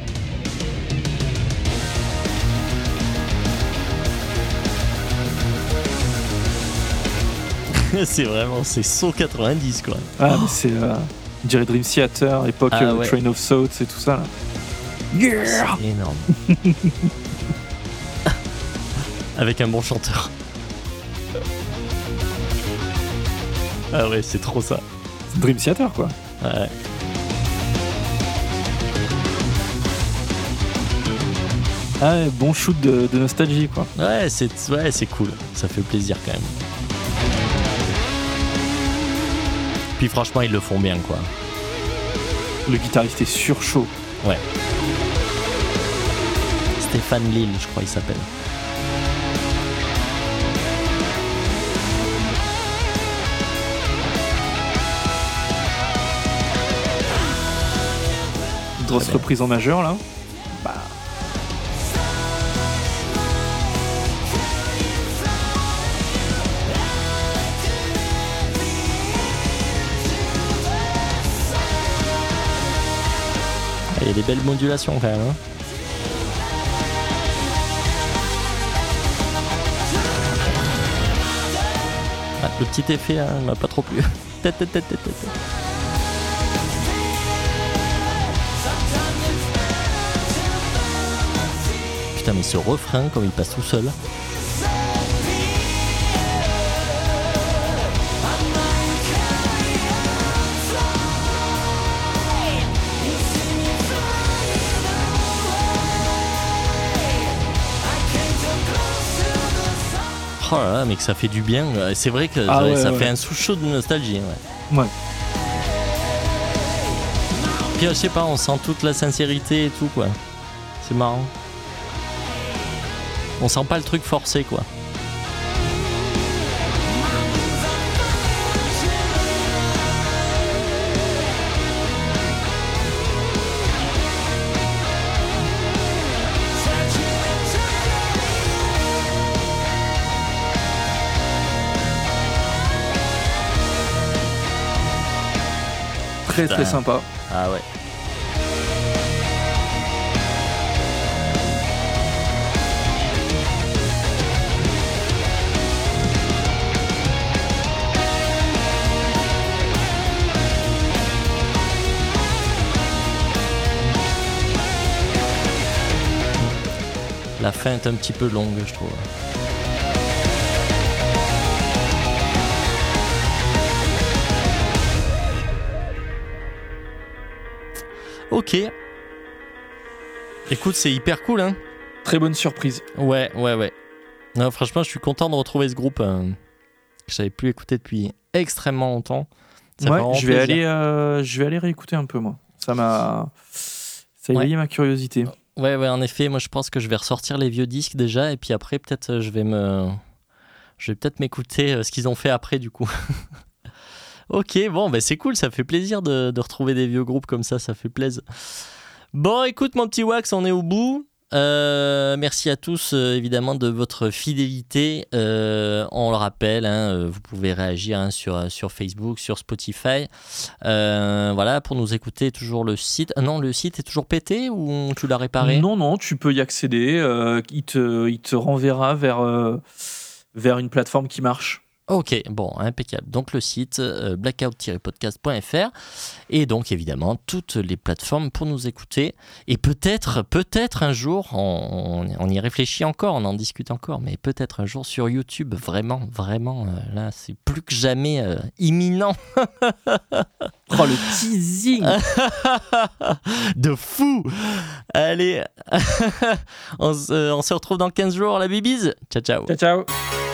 c'est vraiment, c'est saut 90 quoi. Ah, mais c'est. Euh, on dirait Dream Theater, époque Ah, euh, ouais. Train of Thoughts et tout ça. Là. Yeah C'est énorme. Avec un bon chanteur. Ah ouais, c'est trop ça. Dream Theater, quoi. Ouais. Ah, ouais, bon shoot de, de nostalgie, quoi. Ouais, c'est ouais, c'est cool. Ça fait plaisir quand même. Puis franchement, ils le font bien quoi. Le guitariste est sur chaud. Stéphane Lille, je crois il s'appelle. Grosse reprise en majeur, là. Bah. Y a des belles modulations quand même. hein. Ah, le petit effet hein, m'a pas trop plu. Putain mais ce refrain comme il passe tout seul. Oh là là, mais que ça fait du bien. C'est vrai que Ah ouais, ça ouais. fait un sous-chaud de nostalgie. Ouais. Ouais. Puis je sais pas, on sent toute la sincérité et tout quoi. C'est marrant. On sent pas le truc forcé quoi. très très sympa. Ah ouais. La fin est un petit peu longue, je trouve. Ok. Écoute, c'est hyper cool, hein Très bonne surprise. Ouais, ouais, ouais. Non, franchement, je suis content de retrouver ce groupe euh, que j'avais plus écouté depuis extrêmement longtemps. Ça Ouais, je vais plaisir. aller, euh, je vais aller réécouter un peu moi. Ça m'a, ça a Ouais. éveillé ma curiosité. Ouais, ouais, en effet, moi je pense que je vais ressortir les vieux disques déjà, et puis après, peut-être, euh, je vais me. Je vais peut-être m'écouter euh, ce qu'ils ont fait après, du coup. ok, bon, bah, c'est cool, ça fait plaisir de, retrouver des vieux groupes comme ça, ça fait plaisir. Bon, écoute, mon petit Wax, on est au bout. Euh, merci à tous, euh, évidemment, de votre fidélité. Euh, on le rappelle, hein, vous pouvez réagir hein, sur, sur Facebook, sur Spotify. Voilà, pour nous écouter, toujours le site. Ah non, le site est toujours pété ou tu l'as réparé? Non, non, tu peux y accéder. il, te, il te renverra vers, vers une plateforme qui marche. Ok, bon, impeccable. Donc le site euh, blackout-podcast.fr et donc évidemment toutes les plateformes pour nous écouter. Et peut-être, peut-être un jour, on, y réfléchit encore, on en discute encore, mais peut-être un jour sur YouTube, vraiment, vraiment, euh, là c'est plus que jamais euh, imminent Oh, le teasing de fou. Allez, on, se, on se retrouve dans 15 jours, la bibise. Ciao, ciao. Ciao, ciao